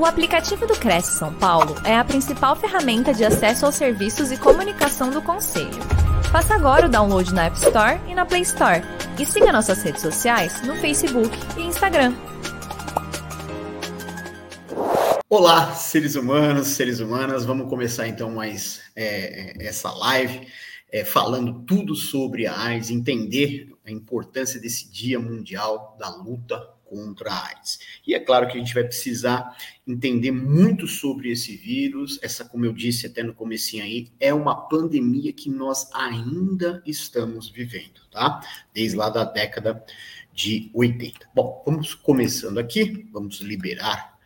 O aplicativo do Cresce São Paulo é a principal ferramenta de acesso aos serviços e comunicação do Conselho. Faça agora o download na App Store e na Play Store. E siga nossas redes sociais no Facebook e Instagram. Olá, seres humanos, seres humanas. Vamos começar então mais é, essa live é, falando tudo sobre a AIDS, entender a importância desse Dia Mundial da Luta contra a AIDS. E é claro que a gente vai precisar entender muito sobre esse vírus. Essa, como eu disse até no comecinho aí, é uma pandemia que nós ainda estamos vivendo, tá? Desde lá da década de 80. Bom, vamos começando aqui, vamos liberar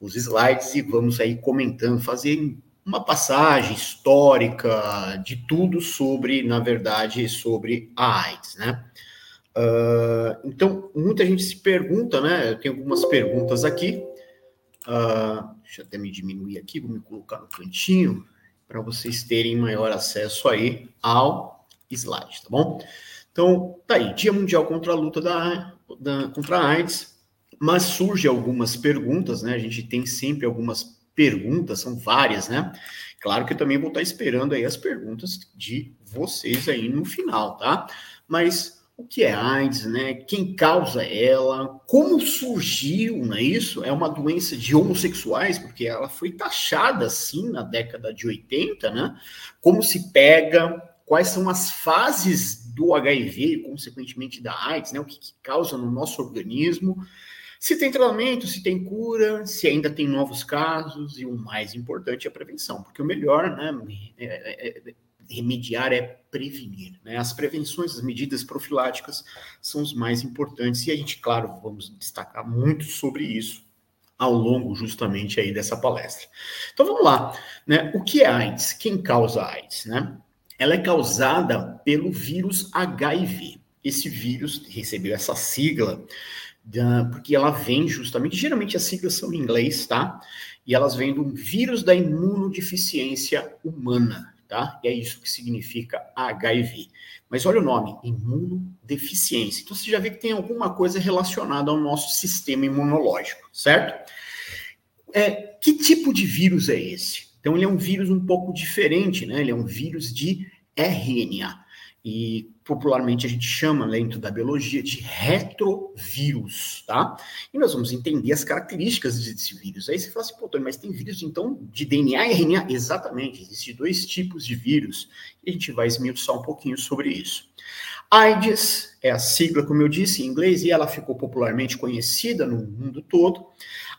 os slides e vamos aí comentando, fazer uma passagem histórica de tudo sobre, na verdade, sobre a AIDS, né? Uh, então, muita gente se pergunta, né? Eu tenho algumas perguntas aqui. Uh, deixa eu até me diminuir aqui, vou me colocar no cantinho para vocês terem maior acesso aí ao slide, tá bom? Então, tá aí, Dia Mundial contra a Luta da, da, contra a AIDS, mas surge algumas perguntas, né? A gente tem sempre algumas perguntas, são várias, né? Claro que eu também vou estar esperando aí as perguntas de vocês aí no final, tá? Mas o que é AIDS, né? Quem causa ela? Como surgiu, não é isso? É uma doença de homossexuais, porque ela foi taxada assim na década de 80, né? Como se pega? Quais são as fases do HIV e, consequentemente, da AIDS, né? O que, que causa no nosso organismo? Se tem tratamento, se tem cura, se ainda tem novos casos, e o mais importante é a prevenção, porque o melhor, né? É, é, é remediar é prevenir. Né? As prevenções, as medidas profiláticas são os mais importantes e a gente, claro, vamos destacar muito sobre isso ao longo justamente aí dessa palestra. Então vamos lá, né? O que é AIDS? Quem causa AIDS, né? Ela é causada pelo vírus HIV. Esse vírus recebeu essa sigla porque ela vem justamente, geralmente as siglas são em inglês, tá? E elas vêm do vírus da imunodeficiência humana, tá? E é isso que significa HIV. Mas olha o nome, imunodeficiência. Então você já vê que tem alguma coisa relacionada ao nosso sistema imunológico, certo? É, que tipo de vírus é esse? Então ele é um vírus um pouco diferente, né? Ele é um vírus de RNA e popularmente a gente chama dentro da biologia de retrovírus, tá? E nós vamos entender as características desse vírus. Aí você fala assim, pô, Tony, mas tem vírus então de DNA e RNA? Exatamente, existem dois tipos de vírus e a gente vai esmiuçar um pouquinho sobre isso. AIDS é a sigla, como eu disse, em inglês, e ela ficou popularmente conhecida no mundo todo.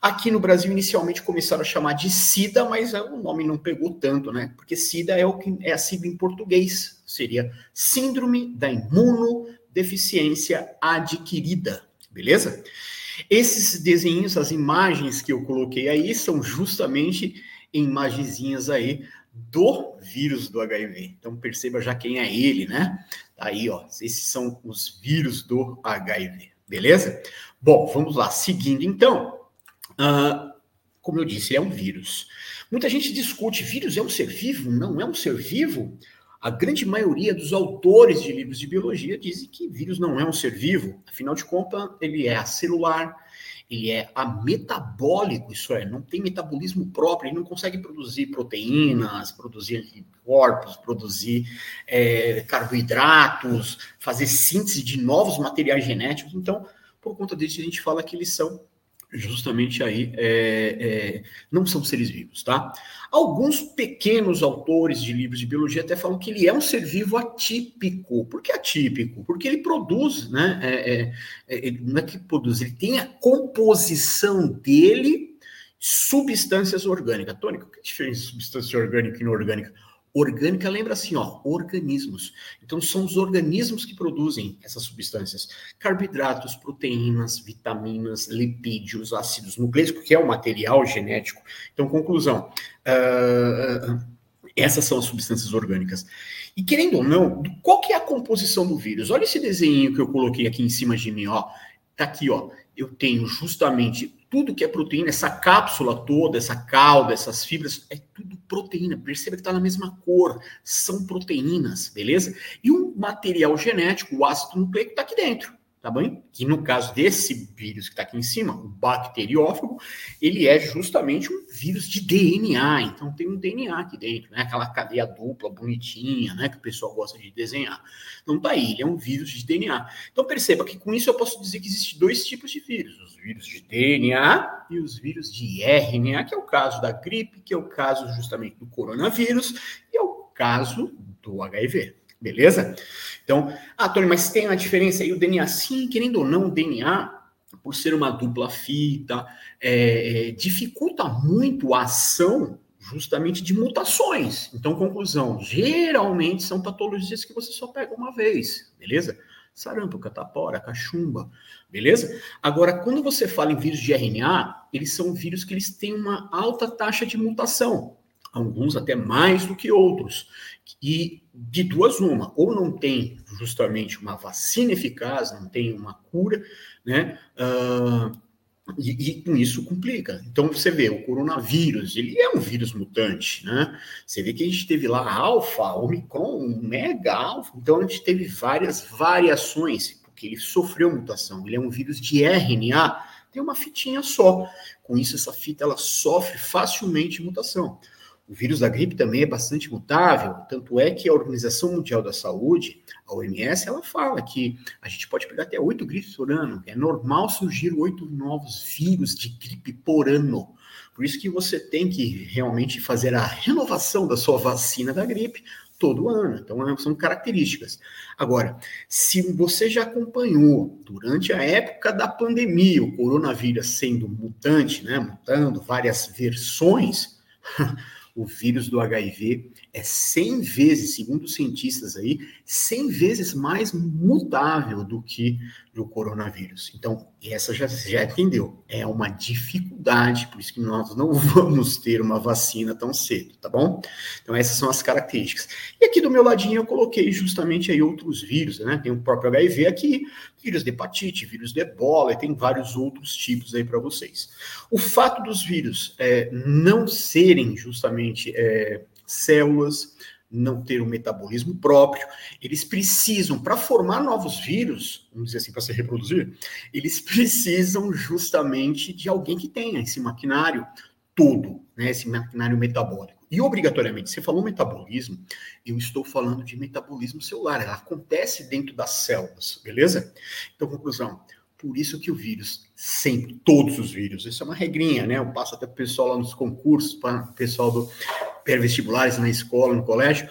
Aqui no Brasil, inicialmente começaram a chamar de SIDA, mas o nome não pegou tanto, né? Porque SIDA é, o que, é a sigla em português, seria Síndrome da Imunodeficiência Adquirida, beleza? Esses desenhos, as imagens que eu coloquei aí, são justamente imagenzinhas aí do vírus do HIV. Então perceba já quem é ele, né? Tá aí, ó. Esses são os vírus do HIV, beleza? Bom, vamos lá. Seguindo então. Uh, como eu disse, ele é um vírus. Muita gente discute: vírus é um ser vivo? Não é um ser vivo? A grande maioria dos autores de livros de biologia dizem que vírus não é um ser vivo. Afinal de contas, ele é acelular, ele é ametabólico, isso é, não tem metabolismo próprio, ele não consegue produzir proteínas, produzir corpos, produzir é, carboidratos, fazer síntese de novos materiais genéticos. Então, por conta disso, a gente fala que eles são justamente aí é, é, não são seres vivos, tá? Alguns pequenos autores de livros de biologia até falam que ele é um ser vivo atípico. Por que atípico? Porque ele produz, né? É, é, é ele, não é que produz, ele tem a composição dele substâncias orgânicas. Tônica, o que é diferença de substância orgânica e inorgânica? Orgânica lembra assim, ó, organismos. Então são os organismos que produzem essas substâncias: carboidratos, proteínas, vitaminas, lipídios, ácidos nucleicos, que é o material genético. Então, conclusão: uh, essas são as substâncias orgânicas. E querendo ou não, qual que é a composição do vírus? Olha esse desenho que eu coloquei aqui em cima de mim, ó. Tá aqui, ó. Eu tenho justamente tudo que é proteína, essa cápsula toda, essa cauda, essas fibras, é tudo proteína. Perceba que está na mesma cor, são proteínas, beleza? E o material genético, o ácido nucleico, está aqui dentro. Tá bem? Que no caso desse vírus que está aqui em cima, o bacteriófago, ele é justamente um vírus de DNA, então tem um DNA aqui dentro, né? Aquela cadeia dupla, bonitinha, né? Que o pessoal gosta de desenhar. Então tá aí, ele é um vírus de DNA. Então perceba que com isso eu posso dizer que existem dois tipos de vírus, os vírus de DNA e os vírus de RNA, que é o caso da gripe, que é o caso justamente do coronavírus, e é o caso do HIV. Beleza? Então, ah, Tony, mas tem uma diferença aí o DNA? Sim, querendo ou não, o DNA, por ser uma dupla fita, é, é, dificulta muito a ação justamente de mutações. Então, conclusão, geralmente são patologias que você só pega uma vez, beleza? Sarampo, catapora, cachumba, beleza? Agora, quando você fala em vírus de RNA, eles são vírus que eles têm uma alta taxa de mutação, alguns até mais do que outros. E de duas uma, ou não tem justamente uma vacina eficaz, não tem uma cura, né? Uh, e, e, com isso complica. Então você vê, o coronavírus, ele é um vírus mutante, né? Você vê que a gente teve lá alfa, omicron, mega alfa, então a gente teve várias variações, porque ele sofreu mutação. Ele é um vírus de RNA, tem uma fitinha só. Com isso, essa fita ela sofre facilmente mutação. O vírus da gripe também é bastante mutável, tanto é que a Organização Mundial da Saúde, a OMS, ela fala que a gente pode pegar até oito gripes por ano. É normal surgir oito novos vírus de gripe por ano. Por isso que você tem que realmente fazer a renovação da sua vacina da gripe todo ano. Então, é, são características. Agora, se você já acompanhou durante a época da pandemia o coronavírus sendo mutante, né, mutando várias versões, o vírus do HIV é 100 vezes, segundo os cientistas aí, 100 vezes mais mutável do que o coronavírus. Então, essa já, já entendeu. É uma dificuldade, por isso que nós não vamos ter uma vacina tão cedo, tá bom? Então, essas são as características. E aqui do meu ladinho eu coloquei justamente aí outros vírus, né? Tem o próprio HIV aqui, vírus de hepatite, vírus de ebola, e tem vários outros tipos aí para vocês. O fato dos vírus é, não serem justamente é, células, não ter um metabolismo próprio, eles precisam, para formar novos vírus, vamos dizer assim, para se reproduzir, eles precisam justamente de alguém que tenha esse maquinário todo, né, esse maquinário metabólico. E obrigatoriamente, você falou metabolismo, eu estou falando de metabolismo celular, ela acontece dentro das células, beleza? Então, conclusão, por isso que o vírus, sempre, todos os vírus, isso é uma regrinha, né? Eu passo até o pessoal lá nos concursos, para o pessoal do pré-vestibulares na escola, no colégio.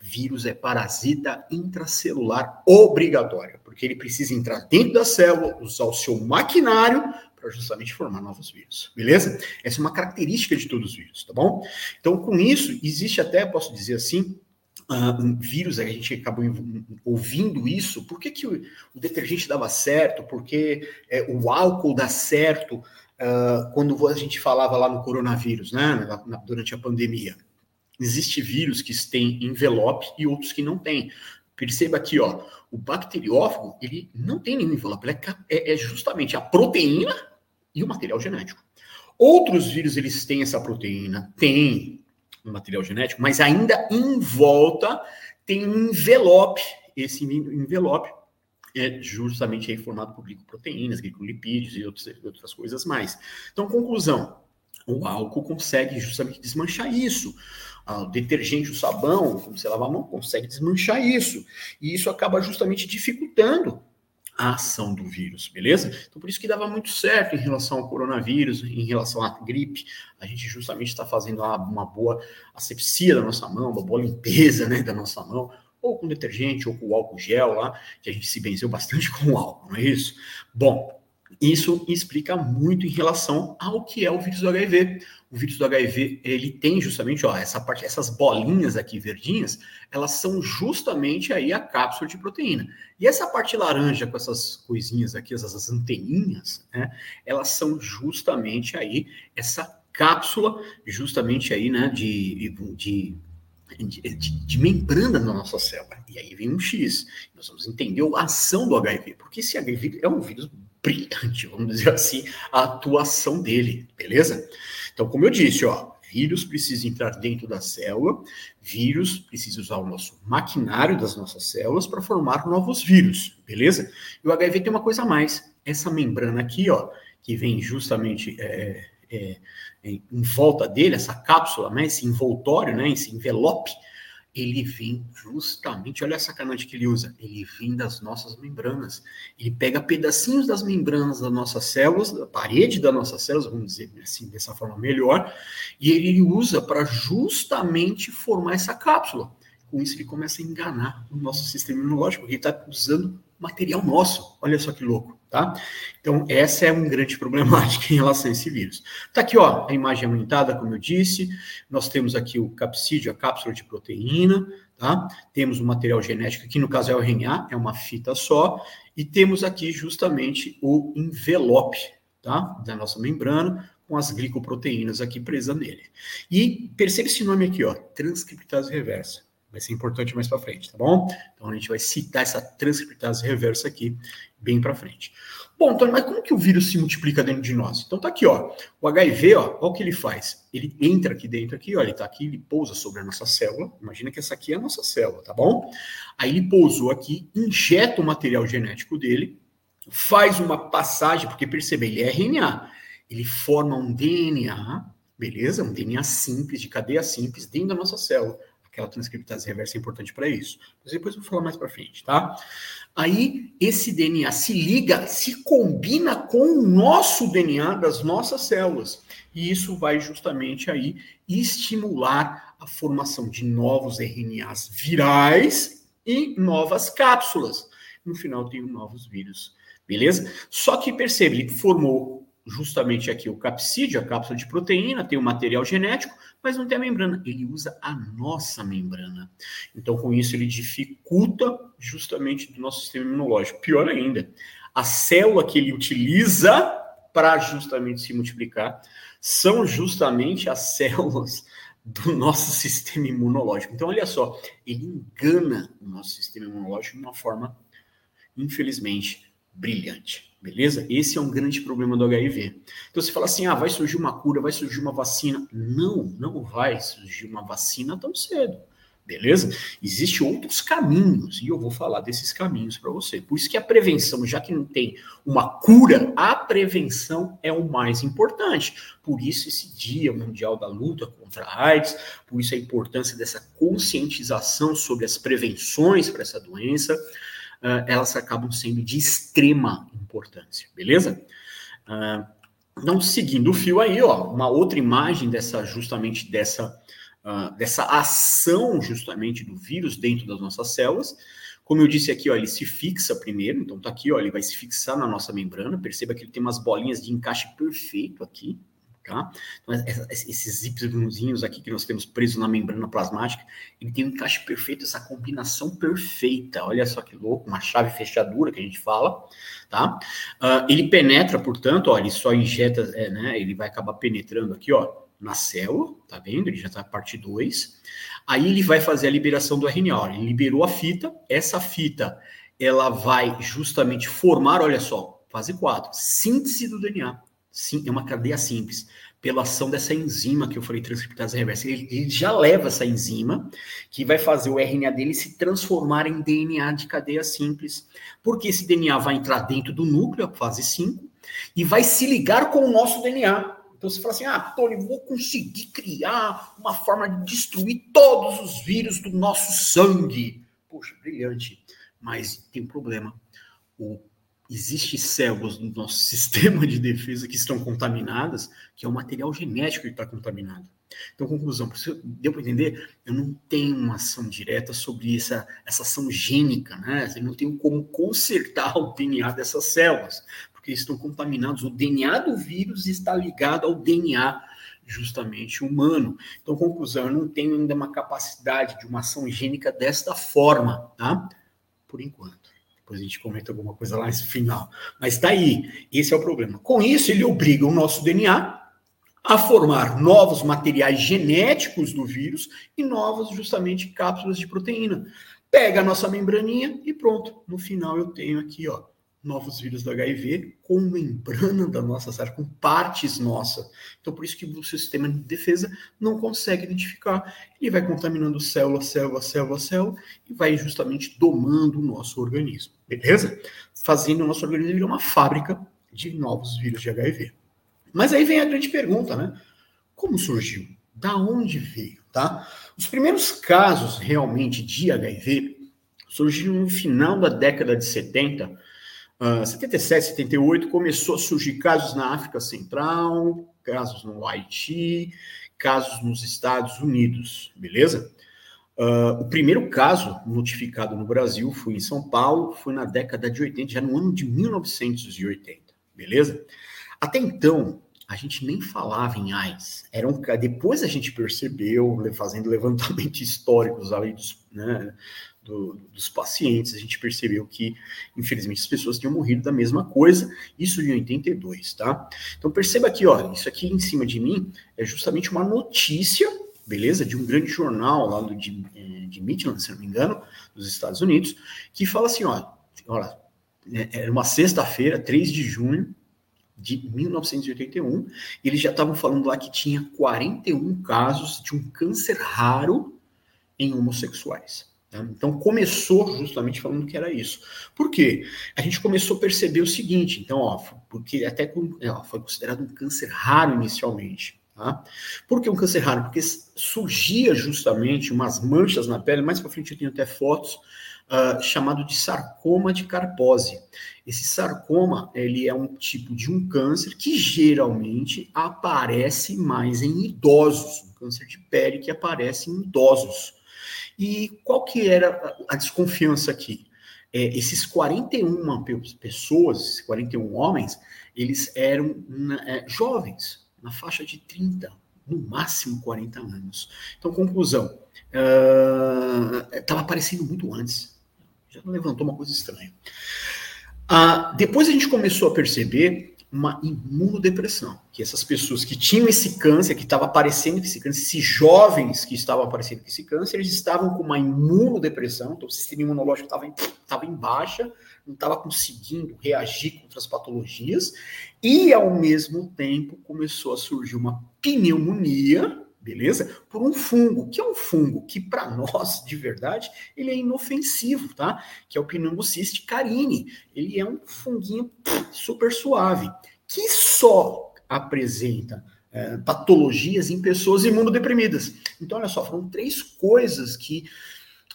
Vírus é parasita intracelular obrigatório, porque ele precisa entrar dentro da célula, usar o seu maquinário para justamente formar novos vírus, beleza? Essa é uma característica de todos os vírus, tá bom? Então, com isso, existe até, posso dizer assim, uh, um vírus, a gente acabou ouvindo isso, por que, que o, o detergente dava certo, por que é, o álcool dá certo, uh, quando a gente falava lá no coronavírus, né, durante a pandemia. Existe vírus que têm envelope e outros que não têm. Perceba aqui, ó, o bacteriófago, ele não tem nenhum envelope, é, é, é justamente a proteína e o material genético. Outros vírus, eles têm essa proteína, tem o material genético, mas ainda em volta tem um envelope. Esse envelope é justamente aí formado por glicoproteínas, glicolipídios e outros, outras coisas mais. Então, conclusão, o álcool consegue justamente desmanchar isso. Ah, o detergente, o sabão, como você lava a mão, consegue desmanchar isso. E isso acaba justamente dificultando a ação do vírus, beleza? Então, por isso que dava muito certo em relação ao coronavírus, em relação à gripe. A gente justamente está fazendo uma boa asepsia da nossa mão, uma boa limpeza né, da nossa mão ou com detergente, ou com álcool gel lá, que a gente se benzeu bastante com álcool, não é isso? Bom, isso explica muito em relação ao que é o vírus do HIV. O vírus do HIV, ele tem justamente, ó, essa parte, essas bolinhas aqui verdinhas, elas são justamente aí a cápsula de proteína. E essa parte laranja com essas coisinhas aqui, essas anteninhas, né, elas são justamente aí essa cápsula, justamente aí, né, de, de de, de, membrana na nossa célula. E aí vem um X. Nós vamos entender a ação do HIV, porque esse HIV é um vírus brilhante, vamos dizer assim, a atuação dele, beleza? Então, como eu disse, ó, Vírus precisa entrar dentro da célula, vírus precisa usar o nosso maquinário das nossas células para formar novos vírus, beleza? E o HIV tem uma coisa a mais. Essa membrana aqui, ó, que vem justamente é, é, em volta dele, essa cápsula, né, esse envoltório, né, esse envelope, ele vem justamente, olha a sacanagem que ele usa, ele vem das nossas membranas. Ele pega pedacinhos das membranas das nossas células, da parede das nossas células, vamos dizer assim, dessa forma melhor, e ele usa para justamente formar essa cápsula. Com isso, ele começa a enganar o nosso sistema imunológico, ele está usando material nosso. Olha só que louco tá? Então, essa é uma grande problemática em relação a esse vírus. Tá aqui, ó, a imagem aumentada, como eu disse, nós temos aqui o capsídeo, a cápsula de proteína, tá? Temos o material genético, que no caso é o RNA, é uma fita só, e temos aqui justamente o envelope, tá? Da nossa membrana, com as glicoproteínas aqui presas nele. E percebe esse nome aqui, ó, transcriptase reversa. Vai ser importante mais para frente, tá bom? Então a gente vai citar essa transcriptase reversa aqui bem para frente. Bom, Antônio, mas como que o vírus se multiplica dentro de nós? Então tá aqui, ó. O HIV, ó, olha o que ele faz. Ele entra aqui dentro aqui, ó, ele tá aqui, ele pousa sobre a nossa célula. Imagina que essa aqui é a nossa célula, tá bom? Aí ele pousou aqui, injeta o material genético dele, faz uma passagem, porque percebe, ele é RNA. Ele forma um DNA, beleza? Um DNA simples, de cadeia simples, dentro da nossa célula aquela transcriptase reversa é importante para isso. Mas depois eu vou falar mais para frente, tá? Aí esse DNA se liga, se combina com o nosso DNA das nossas células. E isso vai justamente aí estimular a formação de novos RNAs virais e novas cápsulas. No final tem novos vírus, beleza? Só que percebe, ele formou justamente aqui o capsídeo, a cápsula de proteína, tem o material genético, mas não tem a membrana. Ele usa a nossa membrana. Então, com isso, ele dificulta justamente do nosso sistema imunológico. Pior ainda, a célula que ele utiliza para justamente se multiplicar são justamente as células do nosso sistema imunológico. Então, olha só, ele engana o nosso sistema imunológico de uma forma, infelizmente, brilhante. Beleza? Esse é um grande problema do HIV. Então você fala assim: ah, vai surgir uma cura, vai surgir uma vacina. Não, não vai surgir uma vacina tão cedo. Beleza? Existem outros caminhos, e eu vou falar desses caminhos para você. Por isso que a prevenção, já que não tem uma cura, a prevenção é o mais importante. Por isso esse Dia Mundial da Luta contra a AIDS, por isso a importância dessa conscientização sobre as prevenções para essa doença uh, elas acabam sendo de extrema importância, beleza? Uh, então, seguindo o fio aí, ó, uma outra imagem dessa, justamente dessa, uh, dessa ação, justamente, do vírus dentro das nossas células. Como eu disse aqui, ó, ele se fixa primeiro, então tá aqui, ó, ele vai se fixar na nossa membrana. Perceba que ele tem umas bolinhas de encaixe perfeito aqui, Tá? Então, esses Y aqui que nós temos preso na membrana plasmática, ele tem um encaixe perfeito, essa combinação perfeita. Olha só que louco, uma chave fechadura que a gente fala. Tá? Uh, ele penetra, portanto, ó, ele só injeta, é, né, ele vai acabar penetrando aqui, ó, na célula, tá vendo? Ele já está parte 2. Aí ele vai fazer a liberação do RNA. Ó, ele liberou a fita, essa fita ela vai justamente formar, olha só, fase 4, síntese do DNA. Sim, é uma cadeia simples, pela ação dessa enzima que eu falei, transcriptase reversa. Ele, ele, já leva essa enzima, que vai fazer o RNA dele se transformar em DNA de cadeia simples, porque esse DNA vai entrar dentro do núcleo, a fase 5, e vai se ligar com o nosso DNA. Então você fala assim: ah, Tony, vou conseguir criar uma forma de destruir todos os vírus do nosso sangue. Poxa, brilhante. Mas tem um problema. O Existem células no nosso sistema de defesa que estão contaminadas, que é o material genético que está contaminado. Então, conclusão, deu para entender? Eu não tenho uma ação direta sobre essa, essa ação gênica, né? Eu não tenho como consertar o DNA dessas células, porque estão contaminados. O DNA do vírus está ligado ao DNA justamente humano. Então, conclusão, eu não tenho ainda uma capacidade de uma ação gênica desta forma, tá? Por enquanto. Depois a gente comenta alguma coisa lá no final. Mas está aí, esse é o problema. Com isso, ele obriga o nosso DNA a formar novos materiais genéticos do vírus e novas, justamente, cápsulas de proteína. Pega a nossa membraninha e pronto. No final eu tenho aqui, ó, novos vírus do HIV com membrana da nossa célula, com partes nossas. Então, por isso que o sistema de defesa não consegue identificar. Ele vai contaminando célula, célula, célula, célula e vai justamente domando o nosso organismo, beleza? Fazendo o nosso organismo virar uma fábrica de novos vírus de HIV. Mas aí vem a grande pergunta, né? Como surgiu? Da onde veio, tá? Os primeiros casos realmente de HIV surgiram no final da década de 70, Uh, 77, 78, começou a surgir casos na África Central, casos no Haiti, casos nos Estados Unidos, beleza? Uh, o primeiro caso notificado no Brasil foi em São Paulo, foi na década de 80, já no ano de 1980, beleza? Até então, a gente nem falava em AIDS. Era um, depois a gente percebeu, fazendo levantamentos históricos ali né, do, dos pacientes, a gente percebeu que, infelizmente, as pessoas tinham morrido da mesma coisa, isso em 82, tá? Então perceba aqui, ó, isso aqui em cima de mim é justamente uma notícia, beleza? De um grande jornal lá do, de, eh, de Midland, se não me engano, dos Estados Unidos, que fala assim, ó, olha, é, era uma sexta-feira, 3 de junho, de 1981, eles já estavam falando lá que tinha 41 casos de um câncer raro em homossexuais. Tá? Então começou justamente falando que era isso. Por quê? A gente começou a perceber o seguinte, então, ó, porque até ó, foi considerado um câncer raro inicialmente. Tá? Por que um câncer raro? Porque surgia justamente umas manchas na pele, mais para frente eu tenho até fotos, uh, chamado de sarcoma de Carpose. Esse sarcoma, ele é um tipo de um câncer que geralmente aparece mais em idosos, um câncer de pele que aparece em idosos. E qual que era a desconfiança aqui? É, esses 41 pessoas, 41 homens, eles eram é, jovens, na faixa de 30, no máximo 40 anos. Então, conclusão, estava uh, aparecendo muito antes. Já levantou uma coisa estranha. Uh, depois a gente começou a perceber uma imunodepressão, que essas pessoas que tinham esse câncer, que estava aparecendo esse câncer, esses jovens que estavam aparecendo com esse câncer, eles estavam com uma imunodepressão, então o sistema imunológico estava em, tava em baixa, não estava conseguindo reagir contra as patologias, e ao mesmo tempo começou a surgir uma pneumonia, beleza? Por um fungo, que é um fungo que para nós, de verdade, ele é inofensivo, tá? Que é o Pneumocystis carini. Ele é um funguinho super suave, que só apresenta é, patologias em pessoas imunodeprimidas. Então, olha só, foram três coisas que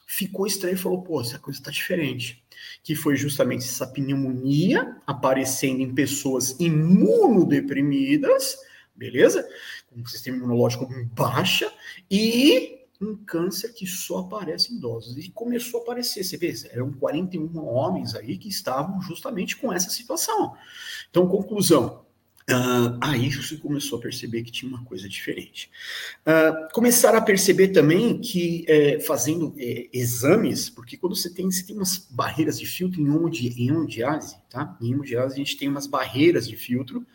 ficou estranho e falou, pô, essa coisa está diferente. Que foi justamente essa pneumonia aparecendo em pessoas imunodeprimidas, beleza? Um sistema imunológico baixa e um câncer que só aparece em idosos. E começou a aparecer, você vê, eram 41 homens aí que estavam justamente com essa situação. Então, conclusão, Uh, aí você começou a perceber que tinha uma coisa diferente. Uh, começaram a perceber também que, é, fazendo é, exames, porque quando você tem, você tem umas barreiras de filtro em hemodiálise, tá? Em hemodiálise a gente tem umas barreiras de filtro,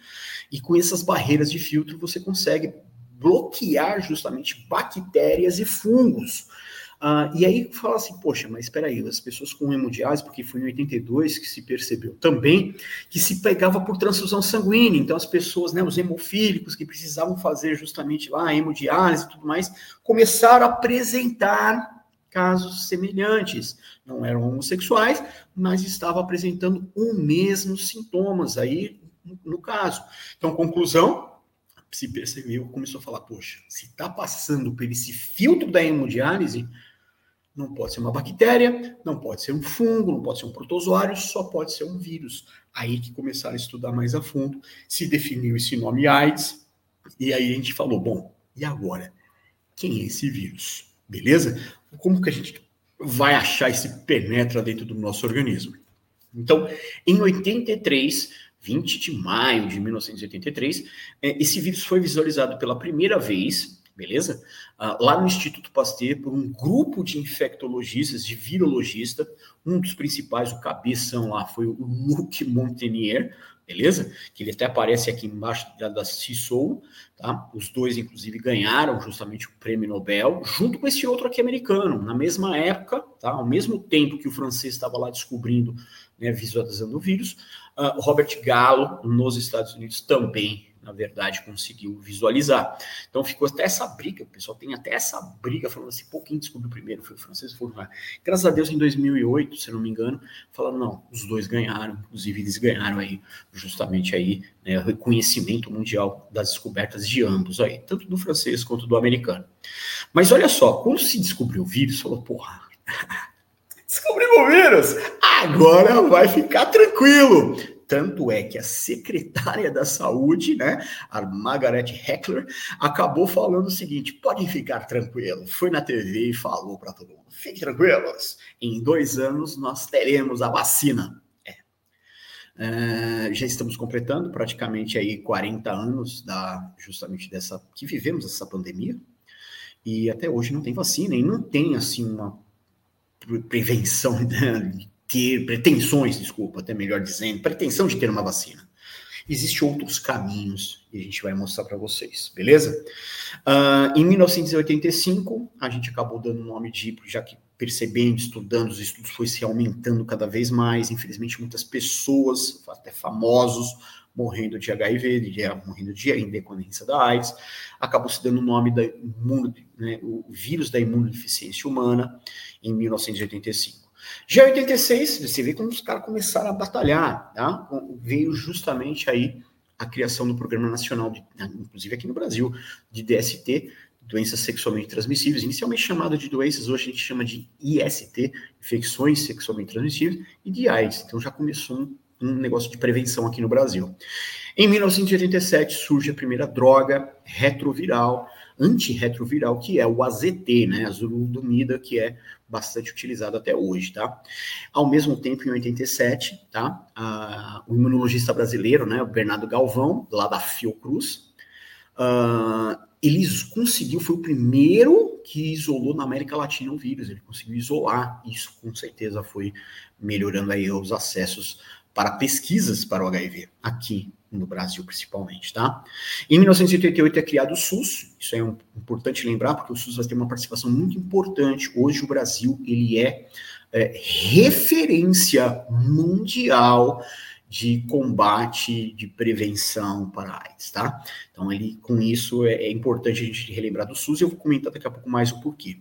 e com essas barreiras de filtro você consegue bloquear justamente bactérias e fungos. Uh, e aí fala assim, poxa, mas espera aí, as pessoas com hemodiálise, porque foi em 82 que se percebeu também que se pegava por transfusão sanguínea, então as pessoas, né, os hemofílicos que precisavam fazer justamente lá hemodiálise e tudo mais, começaram a apresentar casos semelhantes. Não eram homossexuais, mas estavam apresentando o mesmo sintomas aí no caso. Então, conclusão, se percebeu, começou a falar, poxa, se está passando por esse filtro da hemodiálise, não pode ser uma bactéria, não pode ser um fungo, não pode ser um protozoário, só pode ser um vírus. Aí que começaram a estudar mais a fundo, se definiu esse nome AIDS, e aí a gente falou, bom, e agora? Quem é esse vírus? Beleza? Como que a gente vai achar esse penetra dentro do nosso organismo? Então, em 83, 20 de maio de 1983, é, esse vírus foi visualizado pela primeira vez beleza? Uh, lá no Instituto Pasteur, por um grupo de infectologistas, de virologistas, um dos principais, o cabeção lá, foi o Luc Montagnier, beleza? Que ele até aparece aqui embaixo da, da tá? Os dois, inclusive, ganharam justamente o prêmio Nobel, junto com esse outro aqui americano, na mesma época, tá? Ao mesmo tempo que o francês estava lá descobrindo né, visualizando o vírus. Uh, Robert Gallo, nos Estados Unidos, também na verdade, conseguiu visualizar. Então ficou até essa briga, o pessoal tem até essa briga falando assim, pô, quem descobriu primeiro foi o francês, foi lá. Graças a Deus, em 2008, se não me engano, falaram, não, os dois ganharam, inclusive eles ganharam aí, justamente aí, né, reconhecimento mundial das descobertas de ambos aí, tanto do francês quanto do americano. Mas olha só, quando se descobriu o vírus, falou, porra, descobrimos o vírus, agora vai ficar tranquilo. Tanto é que a secretária da saúde, né, a Margaret Heckler, acabou falando o seguinte: podem ficar tranquilos. Foi na TV e falou para todo mundo: fiquem tranquilos, em dois anos nós teremos a vacina. É. Uh, já estamos completando praticamente aí 40 anos da justamente dessa que vivemos essa pandemia e até hoje não tem vacina e não tem assim uma prevenção né, ter pretensões, desculpa, até melhor dizendo, pretensão de ter uma vacina. Existem outros caminhos e a gente vai mostrar para vocês, beleza? Uh, em 1985, a gente acabou dando o nome de, já que percebendo, estudando, os estudos foi se aumentando cada vez mais. Infelizmente, muitas pessoas, até famosos, morrendo de HIV, de, morrendo de em decorrência da AIDS, acabou se dando o nome da imuno, né, o vírus da imunodeficiência humana em 1985. Já em 86, você vê como os caras começaram a batalhar, tá? Veio justamente aí a criação do Programa Nacional, de, inclusive aqui no Brasil, de DST, doenças sexualmente transmissíveis, inicialmente chamado de doenças, hoje a gente chama de IST, infecções sexualmente transmissíveis, e de AIDS. Então já começou um, um negócio de prevenção aqui no Brasil. Em 1987 surge a primeira droga retroviral, antirretroviral, que é o AZT, né, azulodomida, que é bastante utilizado até hoje, tá? Ao mesmo tempo, em 87, tá? O imunologista brasileiro, né, o Bernardo Galvão, lá da Fiocruz, uh, ele conseguiu, foi o primeiro que isolou na América Latina o vírus, ele conseguiu isolar, isso com certeza foi melhorando aí os acessos para pesquisas para o HIV aqui no Brasil principalmente, tá? Em 1988 é criado o SUS, isso é um, importante lembrar, porque o SUS vai ter uma participação muito importante. Hoje o Brasil, ele é, é referência mundial de combate, de prevenção para a AIDS, tá? Então, ele, com isso, é, é, importante a gente relembrar do SUS, e eu vou comentar daqui a pouco mais o porquê.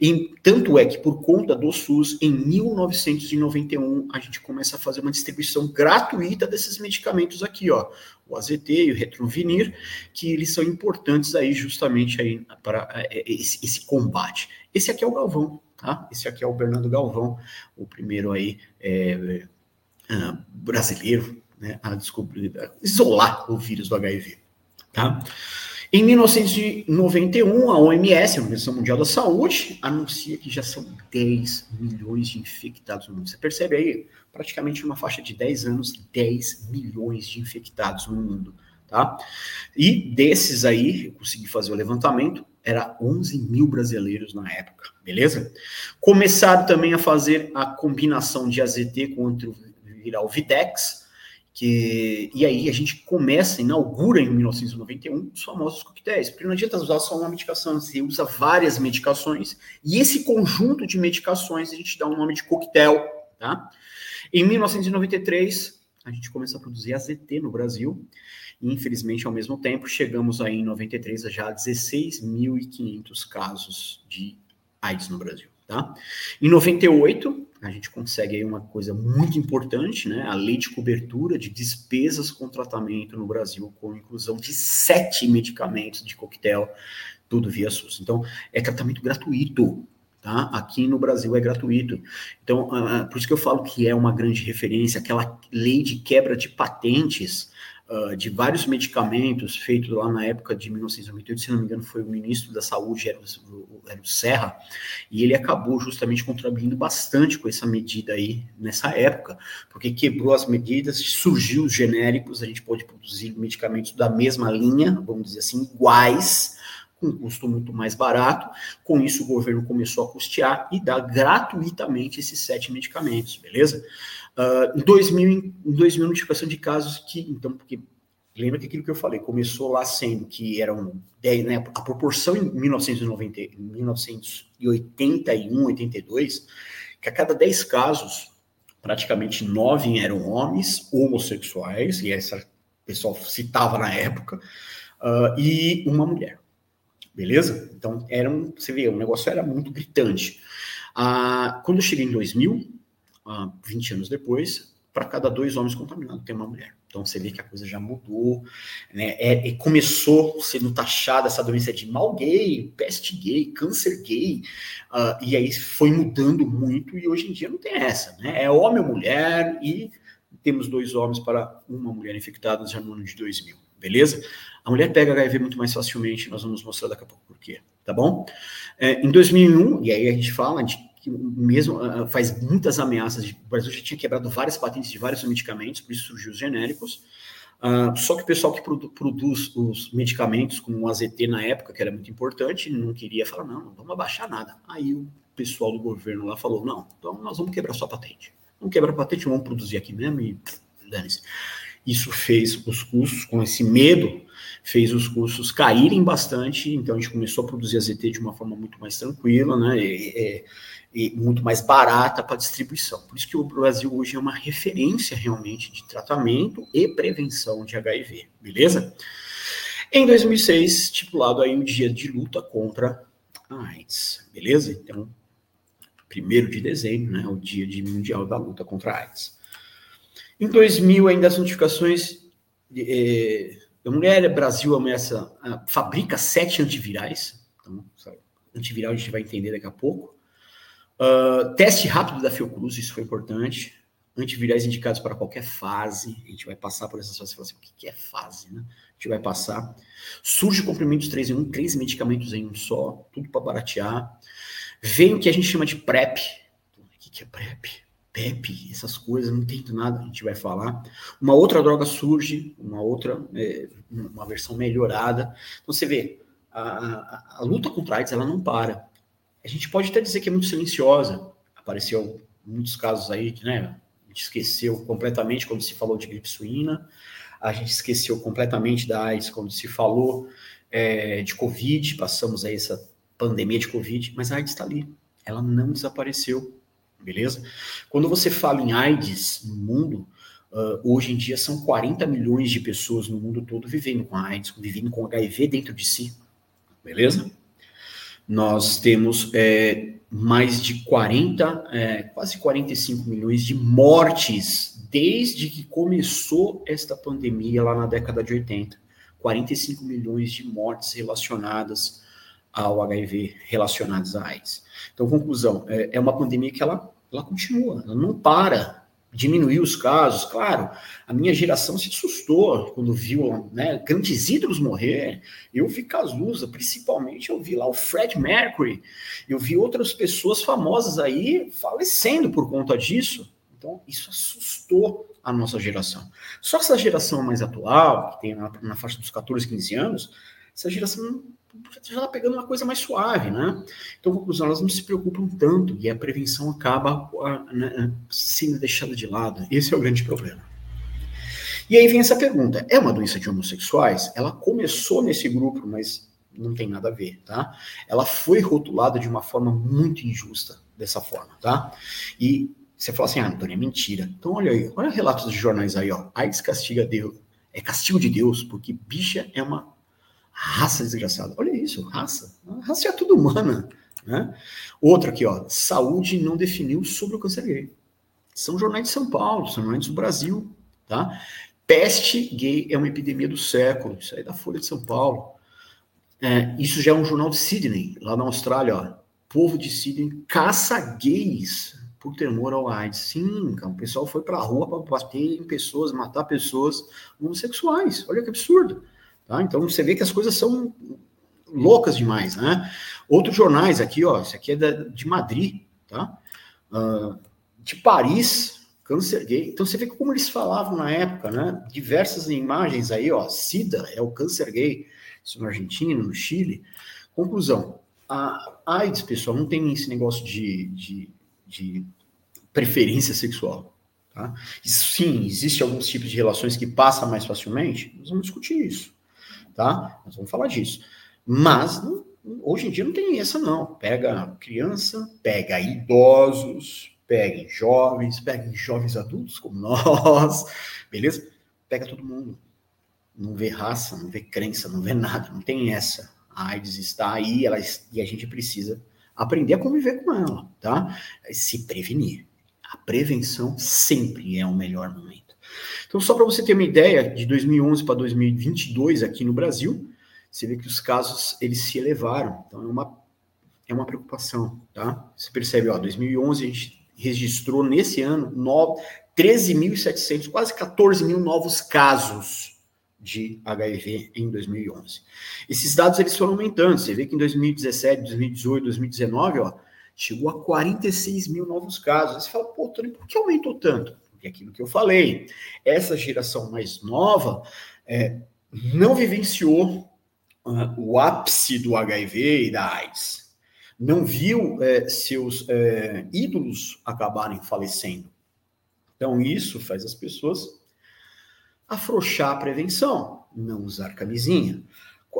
E, tanto é que, por conta do SUS, em 1991, a gente começa a fazer uma distribuição gratuita desses medicamentos aqui, ó, o AZT e o Retrovinir, que eles são importantes aí justamente aí para é, é, esse, esse combate. Esse aqui é o Galvão, tá? Esse aqui é o Bernardo Galvão, o primeiro aí, é, uh, brasileiro né, a descobrir, a isolar o vírus do HIV. Tá? Em 1991, a OMS, a Organização Mundial da Saúde, anuncia que já são 10 milhões de infectados no mundo. Você percebe aí, praticamente uma faixa de 10 anos, 10 milhões de infectados no mundo. Tá? E desses aí, eu consegui fazer o levantamento, era 11 mil brasileiros na época, beleza? Começaram também a fazer a combinação de AZT o virar o Videx, que, e aí a gente começa, inaugura em 1991 os famosos coquetéis, porque não adianta usar só uma medicação, você usa várias medicações, e esse conjunto de medicações a gente dá o um nome de coquetel, tá? Em 1993, a gente começa a produzir AZT no Brasil, e infelizmente, ao mesmo tempo, chegamos aí em 93 a já 16.500 casos de AIDS no Brasil, tá? Em 98, a gente consegue aí uma coisa muito importante, né? A lei de cobertura de despesas com tratamento no Brasil, com inclusão de sete medicamentos de coquetel, tudo via SUS. Então, é tratamento gratuito, tá? Aqui no Brasil é gratuito. Então, uh, por isso que eu falo que é uma grande referência, aquela lei de quebra de patentes uh, de vários medicamentos feito lá na época de 1998, se não me engano, foi o ministro da Saúde, era o, era o Serra, e ele acabou justamente contribuindo bastante com essa medida aí nessa época, porque quebrou as medidas, surgiu os genéricos, a gente pode produzir medicamentos da mesma linha, vamos dizer assim, iguais, com custo muito mais barato. Com isso, o governo começou a custear e dar gratuitamente esses sete medicamentos, beleza? Uh, em 2000, em 2000, notificação de casos que, então, porque lembra que aquilo que eu falei, começou lá sendo que eram 10, né, a proporção em 1990, 1981, 82, que a cada 10 casos, praticamente nove eram homens homossexuais, e essa pessoal citava na época, uh, e uma mulher. Beleza? Então, era um, você vê, o negócio era muito gritante. Uh, quando eu cheguei em 2000, uh, 20 anos depois, para cada dois homens contaminados tem uma mulher. Então você vê que a coisa já mudou, né? É, começou sendo taxada essa doença de mal gay, peste gay, câncer gay, uh, e aí foi mudando muito e hoje em dia não tem essa, né? É homem ou mulher e temos dois homens para uma mulher infectada já no ano de 2000, beleza? A mulher pega HIV muito mais facilmente, nós vamos mostrar daqui a pouco por quê, tá bom? É, em 2001, e aí a gente fala de que mesmo uh, faz muitas ameaças. De, o Brasil já tinha quebrado várias patentes de vários medicamentos, por isso surgiu os genéricos. Uh, só que o pessoal que produ produz os medicamentos, como o AZT na época, que era muito importante, não queria falar, não, não vamos abaixar nada. Aí o pessoal do governo lá falou, não, então nós vamos quebrar sua patente. Vamos quebrar a patente, vamos produzir aqui mesmo e dane-se. Isso fez os custos, com esse medo, fez os custos caírem bastante, então a gente começou a produzir AZT de uma forma muito mais tranquila, né? E, e, e muito mais barata para distribuição. Por isso que o Brasil hoje é uma referência realmente de tratamento e prevenção de HIV, beleza? Em 2006, estipulado aí o dia de luta contra a AIDS, beleza? Então, primeiro de dezembro, né, o dia de mundial da luta contra a AIDS. Em 2000, ainda as notificações eh, da mulher, Brasil ameaça, fabrica sete antivirais, então, sabe, antiviral a gente vai entender daqui a pouco, Uh, teste rápido da Fiocruz, isso foi importante. Antivirais indicados para qualquer fase. A gente vai passar por essas fases. Assim, o que é fase, né? A gente vai passar. Surge comprimidos 3 em 1, três medicamentos em um só, tudo para baratear. Vem o que a gente chama de PrEP. O que é PrEP? PEP, essas coisas, não entendo nada, a gente vai falar. Uma outra droga surge, uma outra, é, uma versão melhorada. Então você vê, a, a, a luta contra a AIDS, ela não para a gente pode até dizer que é muito silenciosa. Apareceu muitos casos aí que, né, a gente esqueceu completamente quando se falou de gripe suína, a gente esqueceu completamente da AIDS quando se falou é, de Covid, passamos aí essa pandemia de Covid, mas a AIDS está ali, ela não desapareceu, beleza? Quando você fala em AIDS no mundo, uh, hoje em dia são 40 milhões de pessoas no mundo todo vivendo com AIDS, vivendo com HIV dentro de si, beleza? Nós temos é, mais de 40, é, quase 45 milhões de mortes desde que começou esta pandemia lá na década de 80. 45 milhões de mortes relacionadas ao HIV, relacionadas à AIDS. Então, conclusão, é, é uma pandemia que ela, ela continua, ela não para, diminuiu os casos, claro, a minha geração se assustou quando viu né, grandes ídolos morrer, eu vi Cazuza, principalmente eu vi lá o Fred Mercury, eu vi outras pessoas famosas aí falecendo por conta disso, então isso assustou a nossa geração. Só essa geração mais atual, que tem na, na faixa dos 14, 15 anos, essa geração já está pegando uma coisa mais suave, né? Então, conclusão, elas não se preocupam tanto e a prevenção acaba né, sendo deixada de lado. Esse é o grande problema. E aí vem essa pergunta: é uma doença de homossexuais? Ela começou nesse grupo, mas não tem nada a ver, tá? Ela foi rotulada de uma forma muito injusta dessa forma, tá? E você fala assim, ah, Antônio, é mentira. Então, olha aí, olha relatos de jornais aí, ó. AIDS castiga Deus. É castigo de Deus, porque bicha é uma Raça desgraçada. Olha isso, raça. Raça é tudo humana. Né? Outra aqui, ó. Saúde não definiu sobre o câncer gay. São jornais de São Paulo, são jornais do Brasil. Tá? Peste gay é uma epidemia do século. Isso aí é da Folha de São Paulo. É, isso já é um jornal de Sydney, lá na Austrália. Ó. Povo de Sydney caça gays por temor ao AIDS. Sim, o pessoal foi para a rua para bater em pessoas, matar pessoas homossexuais. Olha que absurdo. Tá? Então você vê que as coisas são loucas demais, né? Outros jornais aqui, ó, esse aqui é da, de Madrid, tá? Uh, de Paris, câncer gay. Então você vê como eles falavam na época, né? Diversas imagens aí, ó, SIDA é o câncer gay, isso na Argentina, no Chile. Conclusão, a AIDS, pessoal, não tem esse negócio de, de, de preferência sexual. Tá? Sim, existe alguns tipos de relações que passam mais facilmente, nós vamos discutir isso tá? Nós vamos falar disso. Mas hoje em dia não tem essa não. Pega criança, pega idosos, Peguem jovens, peguem jovens adultos como nós, beleza? Pega todo mundo. Não vê raça, não vê crença, não vê nada, não tem essa. A AIDS está aí ela, e a gente precisa aprender a conviver com ela, tá? Se prevenir. A prevenção sempre é o melhor momento. Então, só para você ter uma ideia, de 2011 para 2022 aqui no Brasil, você vê que os casos eles se elevaram. Então, é uma, é uma preocupação, tá? Você percebe, ó, 2011 a gente registrou nesse ano 13.700, quase 14 mil novos casos de HIV em 2011. Esses dados eles foram aumentando. Você vê que em 2017, 2018, 2019, ó, chegou a 46 mil novos casos. Aí você fala, pô, Tony, por que aumentou tanto? É aquilo que eu falei, essa geração mais nova é, não vivenciou uh, o ápice do HIV e da AIDS. Não viu é, seus é, ídolos acabarem falecendo. Então, isso faz as pessoas afrouxar a prevenção, não usar camisinha.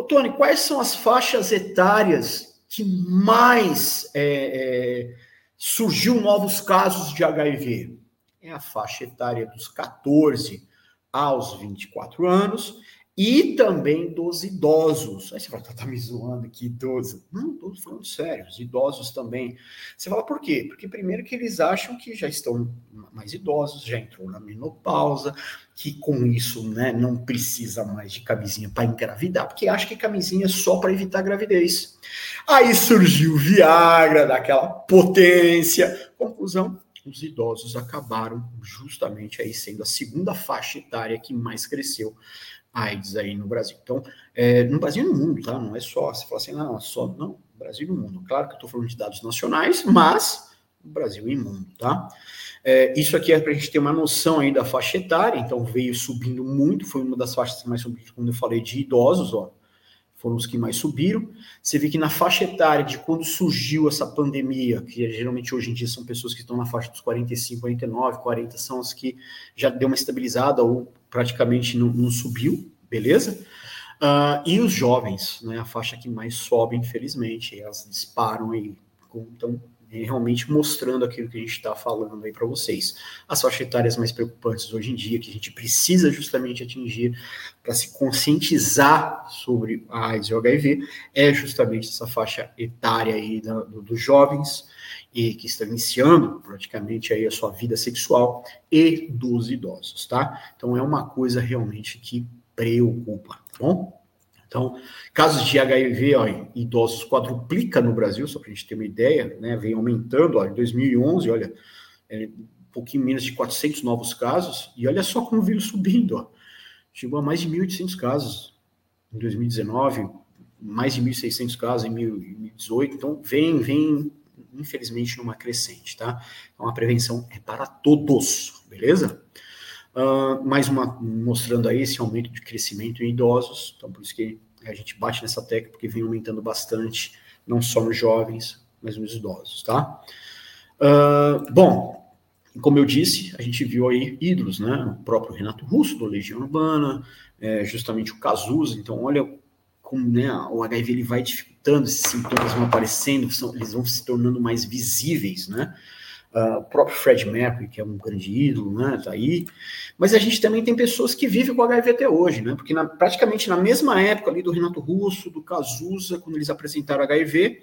Tony, quais são as faixas etárias que mais é, é, surgiu novos casos de HIV? É a faixa etária dos 14 aos 24 anos e também dos idosos. Aí você fala, tá, tá me zoando aqui, idoso. Não, estou falando sério, os idosos também. Você fala, por quê? Porque primeiro que eles acham que já estão mais idosos, já entrou na menopausa, que com isso né, não precisa mais de camisinha para engravidar, porque acha que camisinha é só para evitar gravidez. Aí surgiu o Viagra, daquela potência. Conclusão, os idosos acabaram justamente aí sendo a segunda faixa etária que mais cresceu AIDS aí no Brasil. Então, é, no Brasil e no mundo, tá? Não é só, você fala assim, não, só, não, Brasil e no mundo. Claro que eu estou falando de dados nacionais, mas Brasil e mundo, tá? É, isso aqui é para a gente ter uma noção aí da faixa etária, então veio subindo muito, foi uma das faixas mais subidas, quando eu falei de idosos, ó, foram os que mais subiram. Você vê que na faixa etária de quando surgiu essa pandemia, que geralmente hoje em dia são pessoas que estão na faixa dos 45, 49, 40, são as que já deu uma estabilizada ou praticamente não, não subiu, beleza? Uh, e os jovens, né, a faixa que mais sobe, infelizmente, elas disparam aí, então é, realmente mostrando aquilo que a gente está falando aí para vocês. As faixas etárias mais preocupantes hoje em dia, que a gente precisa justamente atingir para se conscientizar sobre a AIDS e o HIV, é justamente essa faixa etária aí da, do, dos jovens, e que estão iniciando praticamente aí a sua vida sexual e dos idosos, tá? Então é uma coisa realmente que preocupa, tá bom? Então, casos de HIV ó, idosos quadruplica no Brasil, só para a gente ter uma ideia, né? Vem aumentando, ó, em 2011, olha, é, um pouquinho menos de 400 novos casos, e olha só como o vírus subindo, ó. Chegou a mais de 1.800 casos em 2019, mais de 1.600 casos em 2018, então vem, vem infelizmente, numa crescente, tá? Então, a prevenção é para todos, beleza? Uh, mais uma, mostrando aí esse aumento de crescimento em idosos, então por isso que a gente bate nessa tecla, porque vem aumentando bastante, não só nos jovens, mas nos idosos, tá? Uh, bom, como eu disse, a gente viu aí ídolos, né? O próprio Renato Russo, do Legião Urbana, é, justamente o Cazuza, então olha como né, o HIV ele vai dificultando, esses sintomas vão aparecendo, são, eles vão se tornando mais visíveis, né? Uh, o próprio Fred Mercury, que é um grande ídolo, né, tá aí. Mas a gente também tem pessoas que vivem com HIV até hoje, né? Porque na, praticamente na mesma época ali do Renato Russo, do Cazuza, quando eles apresentaram HIV,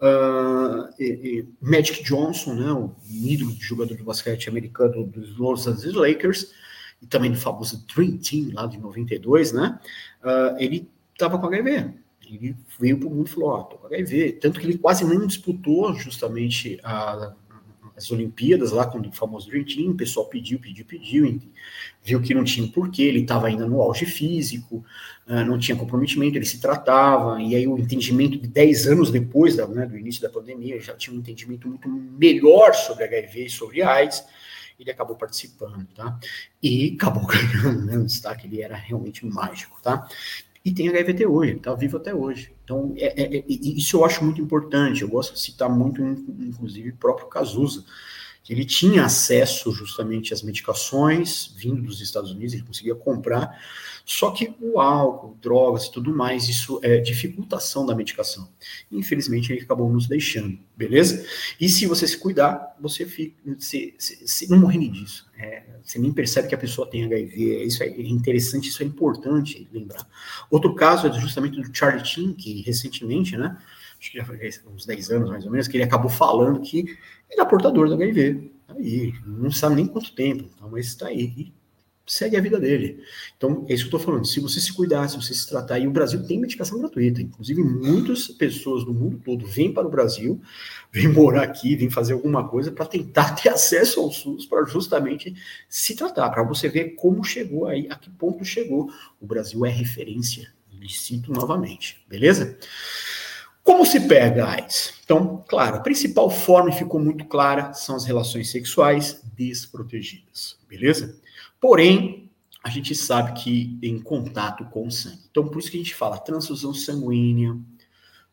uh, e, e Magic Johnson, né, o ídolo de jogador de basquete americano dos Los Angeles Lakers, e também do famoso Dream Team lá de 92, né? Uh, ele estava com HIV. Ele veio para o mundo e falou: Ó, oh, tô com HIV. Tanto que ele quase nem disputou justamente a, as Olimpíadas lá com o famoso Dream Team. O pessoal pediu, pediu, pediu, viu que não tinha porquê. Ele estava ainda no auge físico, uh, não tinha comprometimento, ele se tratava. E aí, o entendimento de 10 anos depois da, né, do início da pandemia, já tinha um entendimento muito melhor sobre HIV e sobre AIDS ele acabou participando, tá? E acabou ganhando, né? Um destaque, ele era realmente mágico, tá? E tem HIV até hoje, está vivo até hoje. Então, é, é, é, isso eu acho muito importante. Eu gosto de citar muito, inclusive, o próprio Cazuza, que ele tinha acesso justamente às medicações vindo dos Estados Unidos, ele conseguia comprar, só que o álcool, drogas e tudo mais, isso é dificultação da medicação. Infelizmente, ele acabou nos deixando, beleza? E se você se cuidar, você fica, se, se, se não morrer disso. É, você nem percebe que a pessoa tem HIV. Isso é interessante, isso é importante lembrar. Outro caso é justamente do Charlie Chin, que recentemente, né? Acho que já foi uns 10 anos mais ou menos, que ele acabou falando que ele é portador do HIV. Aí, não sabe nem quanto tempo, então, mas está aí. E segue a vida dele. Então, é isso que eu estou falando. Se você se cuidar, se você se tratar, e o Brasil tem medicação gratuita. Inclusive, muitas pessoas do mundo todo vêm para o Brasil, vêm morar aqui, vêm fazer alguma coisa para tentar ter acesso ao SUS, para justamente se tratar, para você ver como chegou aí, a que ponto chegou. O Brasil é referência. E cito novamente, beleza? Como se pega AIDS? Então, claro, a principal forma ficou muito clara são as relações sexuais desprotegidas, beleza? Porém, a gente sabe que em contato com o sangue. Então, por isso que a gente fala transfusão sanguínea,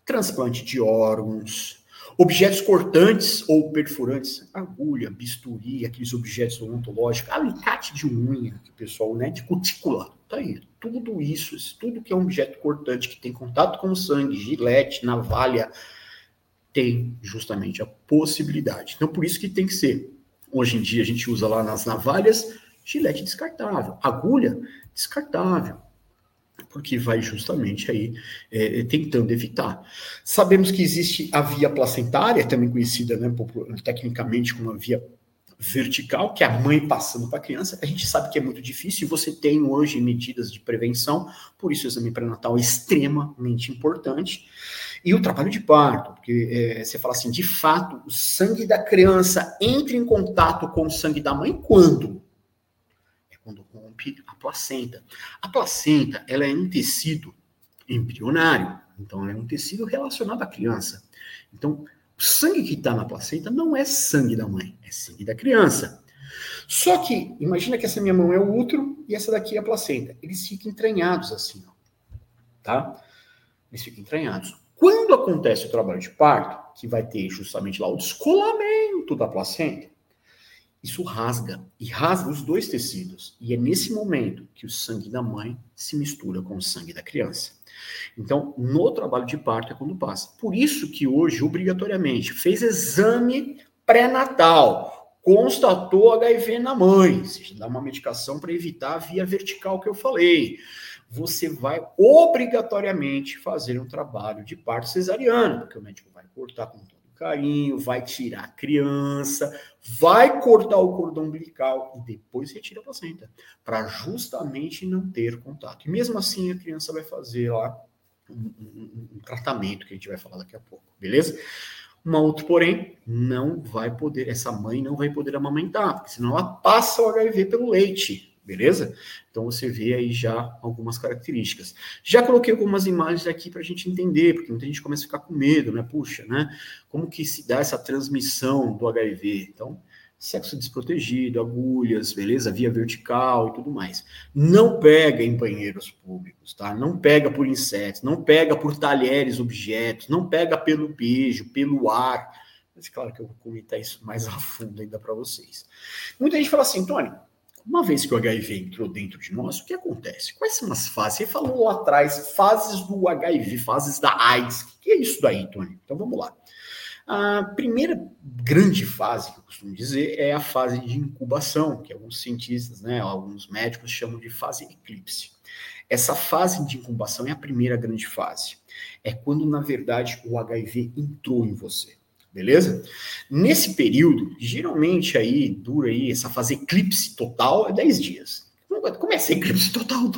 transplante de órgãos, objetos cortantes ou perfurantes, agulha, bisturi, aqueles objetos odontológicos, alicate de unha, que o pessoal, né, de cutícula, tá aí. Tudo isso, tudo que é um objeto cortante que tem contato com o sangue, gilete, navalha, tem justamente a possibilidade. Então, por isso que tem que ser. Hoje em dia, a gente usa lá nas navalhas Gilete descartável, agulha descartável, porque vai justamente aí é, tentando evitar. Sabemos que existe a via placentária, também conhecida né, tecnicamente como a via vertical, que é a mãe passando para a criança. A gente sabe que é muito difícil e você tem hoje medidas de prevenção, por isso o exame pré-natal é extremamente importante. E o trabalho de parto, porque é, você fala assim, de fato, o sangue da criança entra em contato com o sangue da mãe quando? quando rompe a placenta. A placenta, ela é um tecido embrionário, então ela é um tecido relacionado à criança. Então, o sangue que está na placenta não é sangue da mãe, é sangue da criança. Só que, imagina que essa minha mão é o útero e essa daqui é a placenta. Eles ficam entranhados assim, ó, tá? Eles ficam entranhados. Quando acontece o trabalho de parto, que vai ter justamente lá o descolamento da placenta, isso rasga e rasga os dois tecidos. E é nesse momento que o sangue da mãe se mistura com o sangue da criança. Então, no trabalho de parto é quando passa. Por isso que hoje, obrigatoriamente, fez exame pré-natal, constatou HIV na mãe, seja, dá uma medicação para evitar a via vertical que eu falei. Você vai obrigatoriamente fazer um trabalho de parto cesariano, porque o médico vai cortar com carinho, vai tirar a criança, vai cortar o cordão umbilical e depois retira a placenta, para justamente não ter contato. E mesmo assim a criança vai fazer lá um, um, um, tratamento que a gente vai falar daqui a pouco, beleza? Uma outra, porém, não vai poder, essa mãe não vai poder amamentar, porque senão ela passa o HIV pelo leite beleza? Então você vê aí já algumas características. Já coloquei algumas imagens aqui para a gente entender, porque muita gente começa a ficar com medo, né? Puxa, né? Como que se dá essa transmissão do HIV? Então, sexo desprotegido, agulhas, beleza? Via vertical e tudo mais. Não pega em banheiros públicos, tá? Não pega por insetos, não pega por talheres, objetos, não pega pelo beijo, pelo ar. Mas claro que eu vou comentar isso mais a fundo ainda para vocês. Muita gente fala assim, Tony, uma vez que o HIV entrou dentro de nós, o que acontece? Quais são as fases? Você falou lá atrás, fases do HIV, fases da AIDS. O que é isso daí, Tony? Então vamos lá. A primeira grande fase que eu costumo dizer é a fase de incubação, que alguns cientistas, né, alguns médicos chamam de fase eclipse. Essa fase de incubação é a primeira grande fase. É quando, na verdade, o HIV entrou em você beleza? Nesse período, geralmente aí dura aí essa fase eclipse total é 10 dias. Como é esse eclipse total,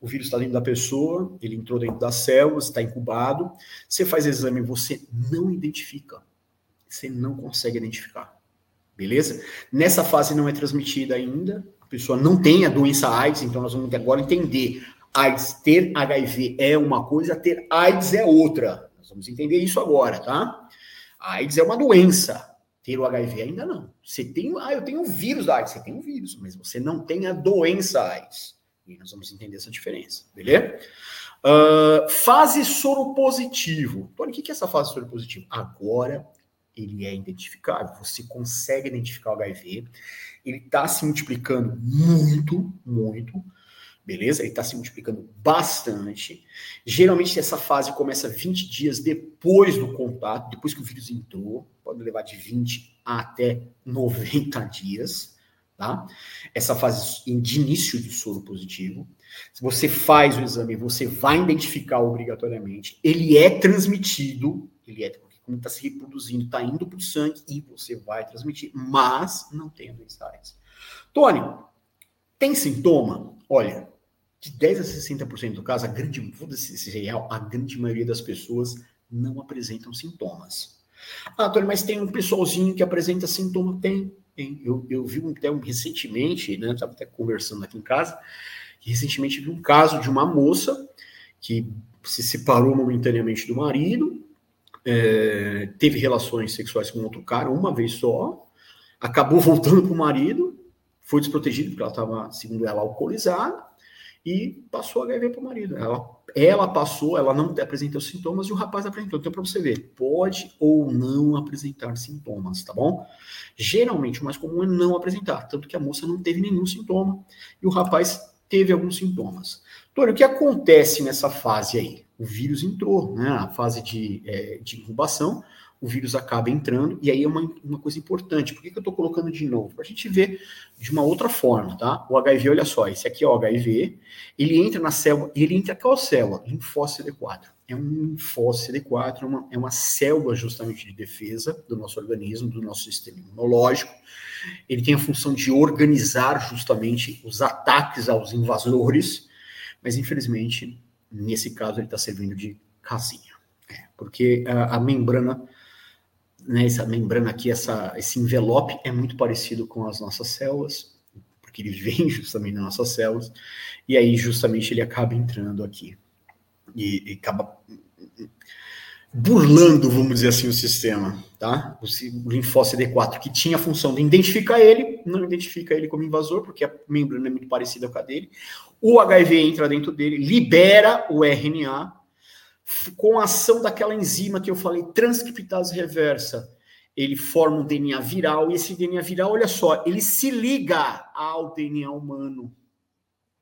O vírus está dentro da pessoa, ele entrou dentro das células, está incubado. Você faz exame, você não identifica. Você não consegue identificar. Beleza? Nessa fase não é transmitida ainda, a pessoa não tem a doença AIDS, então nós vamos agora entender. AIDS, ter HIV é uma coisa, ter AIDS é outra. Nós vamos entender isso agora, tá? A AIDS é uma doença. Ter o HIV ainda não. Você tem, ah, eu tenho o vírus da AIDS, você tem o vírus, mas você não tem a doença AIDS. E nós vamos entender essa diferença, beleza? Uh, fase soro positivo. Tony, o que é essa fase soro positivo? Agora ele é identificável. Você consegue identificar o HIV. Ele está se multiplicando muito, muito. Beleza? Ele está se multiplicando bastante. Geralmente essa fase começa 20 dias depois do contato, depois que o vírus entrou. Pode levar de 20 até 90 dias. Tá? Essa fase de início do soro positivo. Se você faz o exame, você vai identificar obrigatoriamente. Ele é transmitido, ele é como está se reproduzindo, está indo para o sangue e você vai transmitir, mas não tem doença AIDS. Tony, tem sintoma? Olha, de 10 a 60% do caso, a grande, ser real, a grande maioria das pessoas não apresentam sintomas. Ah, Tony, mas tem um pessoalzinho que apresenta sintoma? Tem, tem. Eu, eu vi um, até um, recentemente, né, estava até conversando aqui em casa, recentemente vi um caso de uma moça que se separou momentaneamente do marido, é, teve relações sexuais com outro cara uma vez só, acabou voltando para o marido, foi desprotegido porque ela estava, segundo ela, alcoolizada, e passou HIV para o marido. Ela, ela passou, ela não apresentou sintomas e o rapaz apresentou. Então, para você ver, pode ou não apresentar sintomas, tá bom? Geralmente, o mais comum é não apresentar, tanto que a moça não teve nenhum sintoma e o rapaz teve alguns sintomas. Tony, o que acontece nessa fase aí? O vírus entrou, né? A fase de, é, de incubação, o vírus acaba entrando, e aí é uma, uma coisa importante. Por que, que eu estou colocando de novo? Para a gente ver de uma outra forma, tá? O HIV, olha só, esse aqui é o HIV, ele entra na célula, ele entra qual célula? Linfócito CD4. É um linfócito CD4, é uma, é uma célula justamente de defesa do nosso organismo, do nosso sistema imunológico. Ele tem a função de organizar justamente os ataques aos invasores, mas infelizmente, nesse caso, ele está servindo de casinha. É, porque a, a membrana né, essa membrana aqui, essa, esse envelope é muito parecido com as nossas células, porque ele vem justamente nas nossas células, e aí justamente ele acaba entrando aqui e, e acaba burlando, vamos dizer assim, o sistema, tá? O linfócito CD4, que tinha a função de identificar ele, não identifica ele como invasor, porque a membrana é muito parecida com a dele. O HIV entra dentro dele, libera o RNA, com a ação daquela enzima que eu falei, transcriptase reversa, ele forma um DNA viral, e esse DNA viral, olha só, ele se liga ao DNA humano.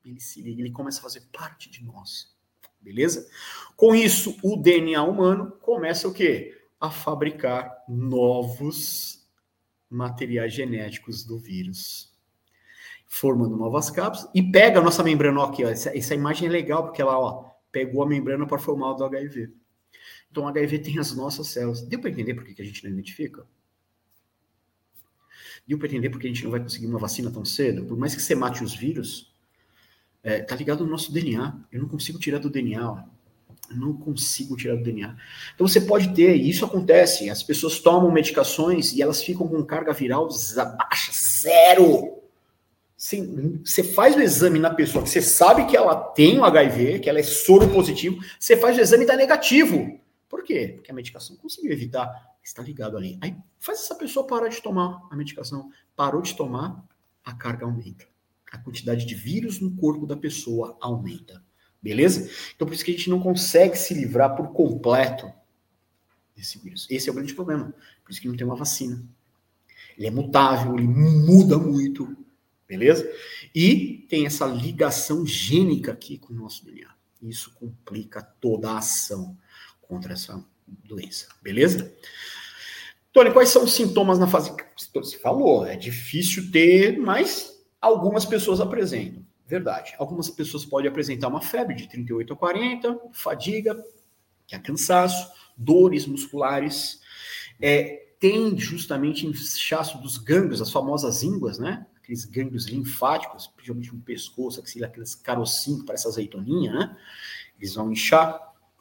Ele se liga, ele começa a fazer parte de nós. Beleza? Com isso, o DNA humano começa o quê? A fabricar novos materiais genéticos do vírus. Formando novas cápsulas e pega a nossa membrana, ó, aqui, ó, essa, essa imagem é legal, porque ela, ó, pegou a membrana para formar o do HIV. Então, o HIV tem as nossas células. Deu para entender por que a gente não identifica? Deu para entender por que a gente não vai conseguir uma vacina tão cedo? Por mais que você mate os vírus, é, tá ligado no nosso DNA. Eu não consigo tirar do DNA. Ó. Eu não consigo tirar do DNA. Então você pode ter, e isso acontece, as pessoas tomam medicações e elas ficam com carga viral baixa, zero. Você faz o exame na pessoa que você sabe que ela tem o HIV, que ela é soro positivo, você faz o exame e está negativo. Por quê? Porque a medicação conseguiu evitar. Está ligado ali. Aí faz essa pessoa parar de tomar a medicação. Parou de tomar, a carga aumenta. A quantidade de vírus no corpo da pessoa aumenta. Beleza? Então por isso que a gente não consegue se livrar por completo desse vírus. Esse é o grande problema. Por isso que não tem uma vacina. Ele é mutável, ele muda muito beleza? E tem essa ligação gênica aqui com o nosso DNA. Isso complica toda a ação contra essa doença, beleza? Tony, quais são os sintomas na fase? Você falou, é difícil ter, mas algumas pessoas apresentam. Verdade. Algumas pessoas podem apresentar uma febre de 38 a 40, fadiga, que é cansaço, dores musculares, é, tem justamente inchaço dos gânglios, as famosas ínguas, né? Aqueles gânglios linfáticos, principalmente no pescoço, axila, aqueles carocinhos parece azeitoninha, né? Eles vão inchar,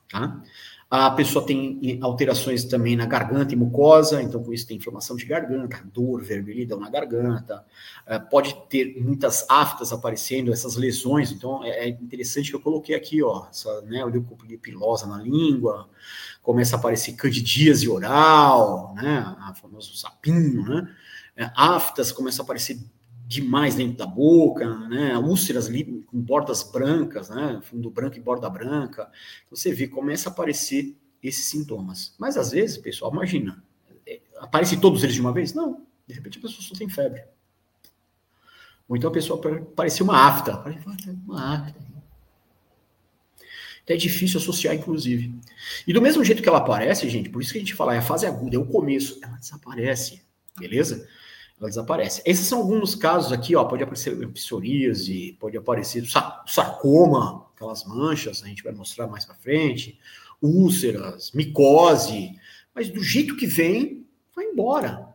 tá? A pessoa tem alterações também na garganta e mucosa, então com isso tem inflamação de garganta, dor, vermelhidão na garganta, é, pode ter muitas aftas aparecendo, essas lesões, então é, é interessante que eu coloquei aqui, ó, essa né, leucopilosa na língua, começa a aparecer candidíase oral, né, a famoso sapinho, né, é, aftas começam a aparecer demais dentro da boca, né? Úlceras com bordas brancas, né? Fundo branco e borda branca. Você vê, começa a aparecer esses sintomas. Mas às vezes, pessoal, imagina, é, aparece todos eles de uma vez? Não. De repente a pessoa só tem febre. Ou então a pessoa parecia uma afta. Uma afta. Então é difícil associar, inclusive. E do mesmo jeito que ela aparece, gente, por isso que a gente fala, é a fase aguda, é o começo, ela desaparece, beleza? Ela desaparece. Esses são alguns casos aqui, ó, pode aparecer psoríase, pode aparecer sarcoma, aquelas manchas, a gente vai mostrar mais para frente, úlceras, micose, mas do jeito que vem, vai embora.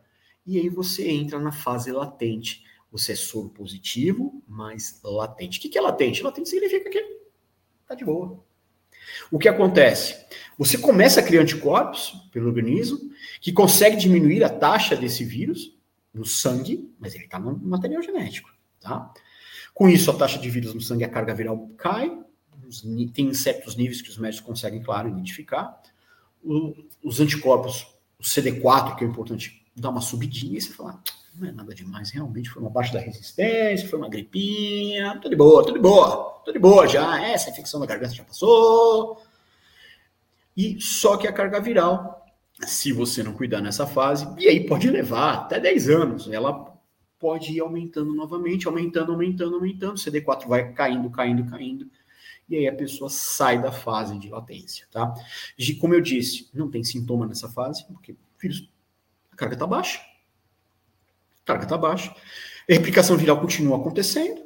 E aí você entra na fase latente. Você é soro positivo, mas latente. O que é latente? Latente significa que tá de boa. O que acontece? Você começa a criar anticorpos pelo organismo que consegue diminuir a taxa desse vírus no sangue, mas ele está no material genético, tá? Com isso, a taxa de vírus no sangue, a carga viral cai, tem certos níveis que os médicos conseguem, claro, identificar. O, os anticorpos, o CD4, que é importante, dá uma subidinha e você fala, ah, não é nada demais, realmente foi uma baixa da resistência, foi uma gripinha, tudo de boa, tudo de boa, tudo de boa já, essa infecção da garganta já passou. E só que a carga viral, se você não cuidar nessa fase, e aí pode levar até 10 anos, ela pode ir aumentando novamente, aumentando, aumentando, aumentando, o CD4 vai caindo, caindo, caindo, e aí a pessoa sai da fase de latência, tá? Como eu disse, não tem sintoma nessa fase, porque a carga está baixa, carga está baixa. A replicação viral continua acontecendo,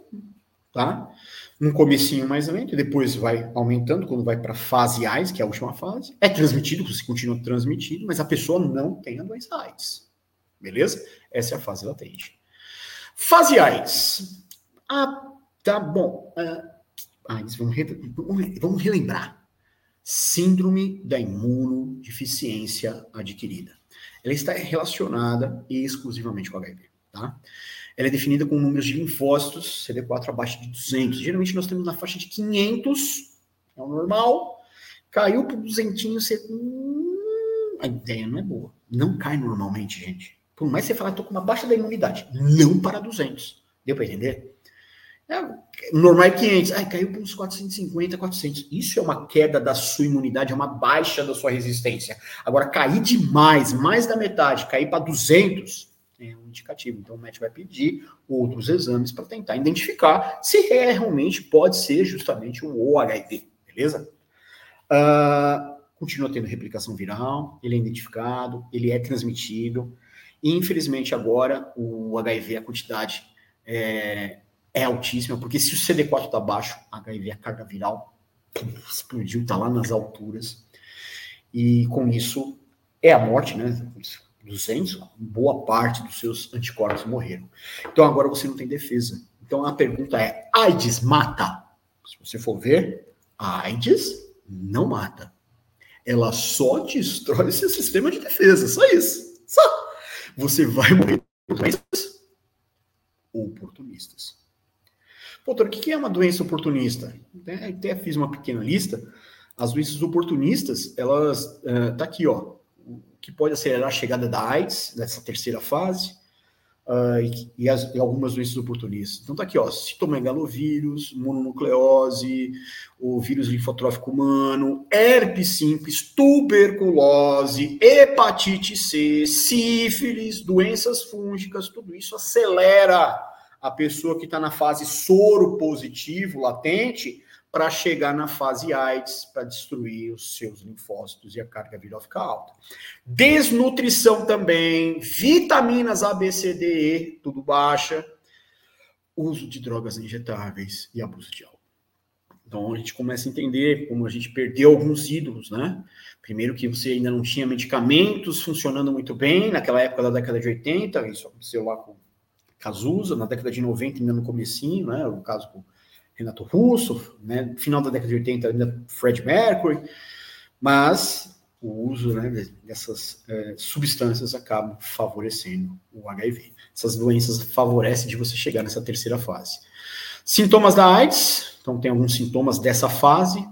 tá? Num comecinho mais lento, depois vai aumentando quando vai para fase AIDS, que é a última fase. É transmitido, você continua transmitido, mas a pessoa não tem a doença AIDS. Beleza? Essa é a fase latente. Fase AIDS. Ah, tá bom. AIDS, vamos, re, vamos relembrar. Síndrome da imunodeficiência adquirida. Ela está relacionada exclusivamente com HIV tá? Ela é definida com números de linfócitos, CD4 abaixo de 200. Geralmente nós temos na faixa de 500, é o normal. Caiu para 200, você... Hum, a ideia não é boa. Não cai normalmente, gente. Por mais que você falar, estou com uma baixa da imunidade. Não para 200. Deu para entender? É, normal é 500. Ai, caiu para uns 450, 400. Isso é uma queda da sua imunidade, é uma baixa da sua resistência. Agora, cair demais, mais da metade, cair para 200, é um indicativo. Então, o médico vai pedir outros exames para tentar identificar se realmente pode ser justamente um OHIV, beleza? Uh, continua tendo replicação viral, ele é identificado, ele é transmitido. E, infelizmente, agora o HIV, a quantidade é, é altíssima, porque se o CD4 está baixo, HIV, a carga viral, explodiu, está lá nas alturas. E com isso é a morte, né? 200, boa parte dos seus anticorpos morreram. Então agora você não tem defesa. Então a pergunta é: AIDS mata? Se você for ver, a AIDS não mata. Ela só destrói seu sistema de defesa. Só isso. Só. Você vai morrer por doenças oportunistas. Doutor, o que é uma doença oportunista? Até fiz uma pequena lista. As doenças oportunistas, elas. Uh, tá aqui, ó que pode acelerar a chegada da AIDS, nessa terceira fase, uh, e, e, as, e, algumas doenças oportunistas. Então tá aqui, ó, citomegalovírus, mononucleose, o vírus linfotrófico humano, herpes simples, tuberculose, hepatite C, sífilis, doenças fúngicas, tudo isso acelera a pessoa que está na fase soro positivo, latente, para chegar na fase AIDS, para destruir os seus linfócitos e a carga viral ficar alta. Desnutrição também, vitaminas A, B, C, D, E, tudo baixa, uso de drogas injetáveis e abuso de álcool. Então a gente começa a entender como a gente perdeu alguns ídolos, né? Primeiro que você ainda não tinha medicamentos funcionando muito bem, naquela época da década de 80, isso aconteceu lá com Cazuza, na década de 90 ainda no comecinho, né? O caso com Renato Russo, né? Final da década de 80 ainda Fred Mercury, mas o uso né, dessas é, substâncias acaba favorecendo o HIV. Essas doenças favorecem de você chegar nessa terceira fase. Sintomas da AIDS, então tem alguns sintomas dessa fase,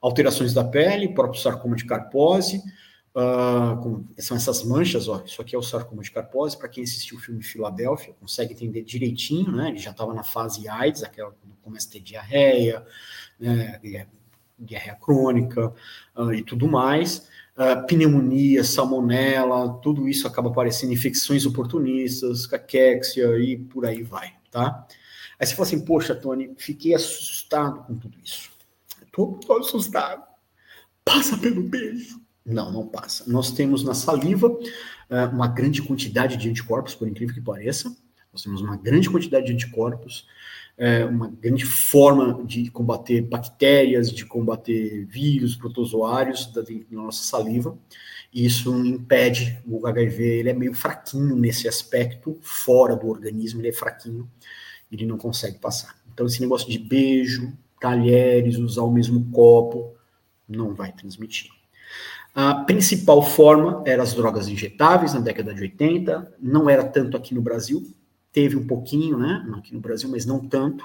alterações da pele, próprio sarcoma de Carpose, Uh, com, são essas manchas, ó, isso aqui é o sarcoma de Carpose, para quem assistiu o filme Filadélfia, consegue entender direitinho, né, ele já estava na fase AIDS, aquela quando começa a ter diarreia, né, diarreia crônica uh, e tudo mais, uh, pneumonia, salmonela, tudo isso acaba aparecendo, infecções oportunistas, caquexia e por aí vai, tá? Aí você fala assim, poxa, Tony, fiquei assustado com tudo isso. Tô assustado. Passa pelo beijo. Não, não passa. Nós temos na saliva uh, uma grande quantidade de anticorpos, por incrível que pareça. Nós temos uma grande quantidade de anticorpos, uh, uma grande forma de combater bactérias, de combater vírus, protozoários da nossa saliva. E isso impede o HIV, ele é meio fraquinho nesse aspecto, fora do organismo, ele é fraquinho, ele não consegue passar. Então, esse negócio de beijo, talheres, usar o mesmo copo, não vai transmitir. A principal forma eram as drogas injetáveis na década de 80, não era tanto aqui no Brasil, teve um pouquinho, né, aqui no Brasil, mas não tanto.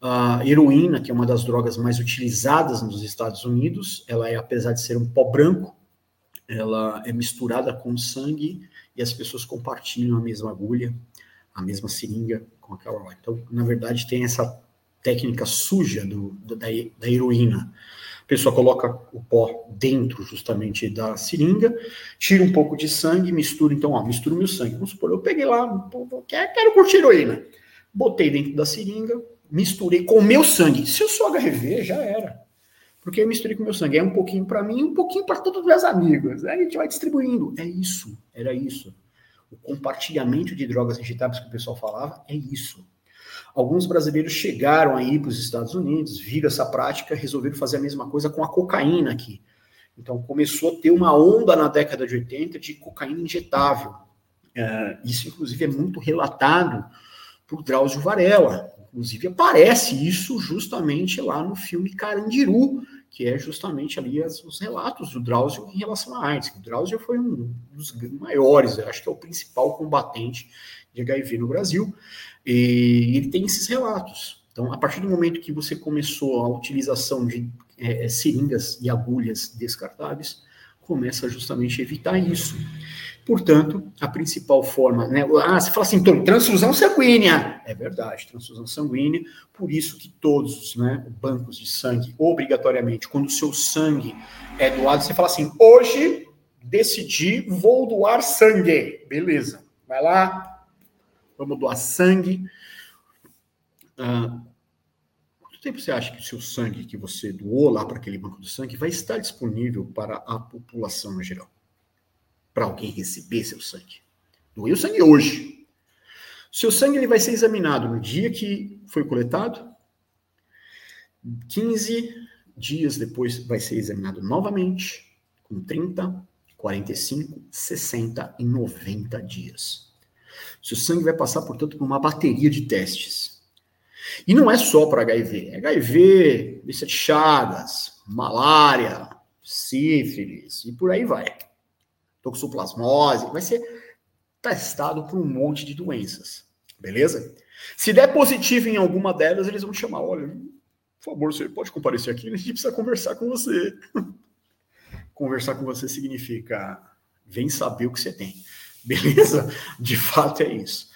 A heroína, que é uma das drogas mais utilizadas nos Estados Unidos, ela é, apesar de ser um pó branco, ela é misturada com sangue e as pessoas compartilham a mesma agulha, a mesma seringa com aquela. Então, na verdade, tem essa técnica suja do, da, da heroína pessoa coloca o pó dentro justamente da seringa, tira um pouco de sangue, mistura, então, ó, mistura o meu sangue. Vamos supor, eu peguei lá, quero curtir heroína. Botei dentro da seringa, misturei com o meu sangue. Se eu sou HIV, já era. Porque eu misturei com o meu sangue. É um pouquinho para mim, um pouquinho para todos os meus amigos. Aí a gente vai distribuindo. É isso, era isso. O compartilhamento de drogas injetáveis que o pessoal falava é isso. Alguns brasileiros chegaram aí para os Estados Unidos, viram essa prática, resolveram fazer a mesma coisa com a cocaína aqui. Então começou a ter uma onda na década de 80 de cocaína injetável. É, isso, inclusive, é muito relatado por Drauzio Varela. Inclusive, aparece isso justamente lá no filme Carandiru, que é justamente ali as, os relatos do Drauzio em relação à AIDS. O Drauzio foi um dos maiores, acho que é o principal combatente de HIV no Brasil. E ele tem esses relatos. Então, a partir do momento que você começou a utilização de é, é, seringas e agulhas descartáveis, começa justamente a evitar isso. Portanto, a principal forma, né? Ah, você fala assim, então, transfusão sanguínea. É verdade, transfusão sanguínea. Por isso que todos, né, bancos de sangue, obrigatoriamente, quando o seu sangue é doado, você fala assim: hoje decidi, vou doar sangue. Beleza. Vai lá, vamos doar sangue. Ah, quanto tempo você acha que o seu sangue que você doou lá para aquele banco de sangue vai estar disponível para a população em geral? Para alguém receber seu sangue? Doei o sangue hoje. Seu sangue ele vai ser examinado no dia que foi coletado, 15 dias depois vai ser examinado novamente, com 30, 45, 60 e 90 dias. Seu sangue vai passar, portanto, por uma bateria de testes. E não é só para HIV. HIV, lista de chagas, malária, sífilis e por aí vai. Toxoplasmose. Vai ser testado por um monte de doenças. Beleza? Se der positivo em alguma delas, eles vão chamar, olha, por favor, você pode comparecer aqui, a gente precisa conversar com você. conversar com você significa vem saber o que você tem. Beleza? De fato é isso.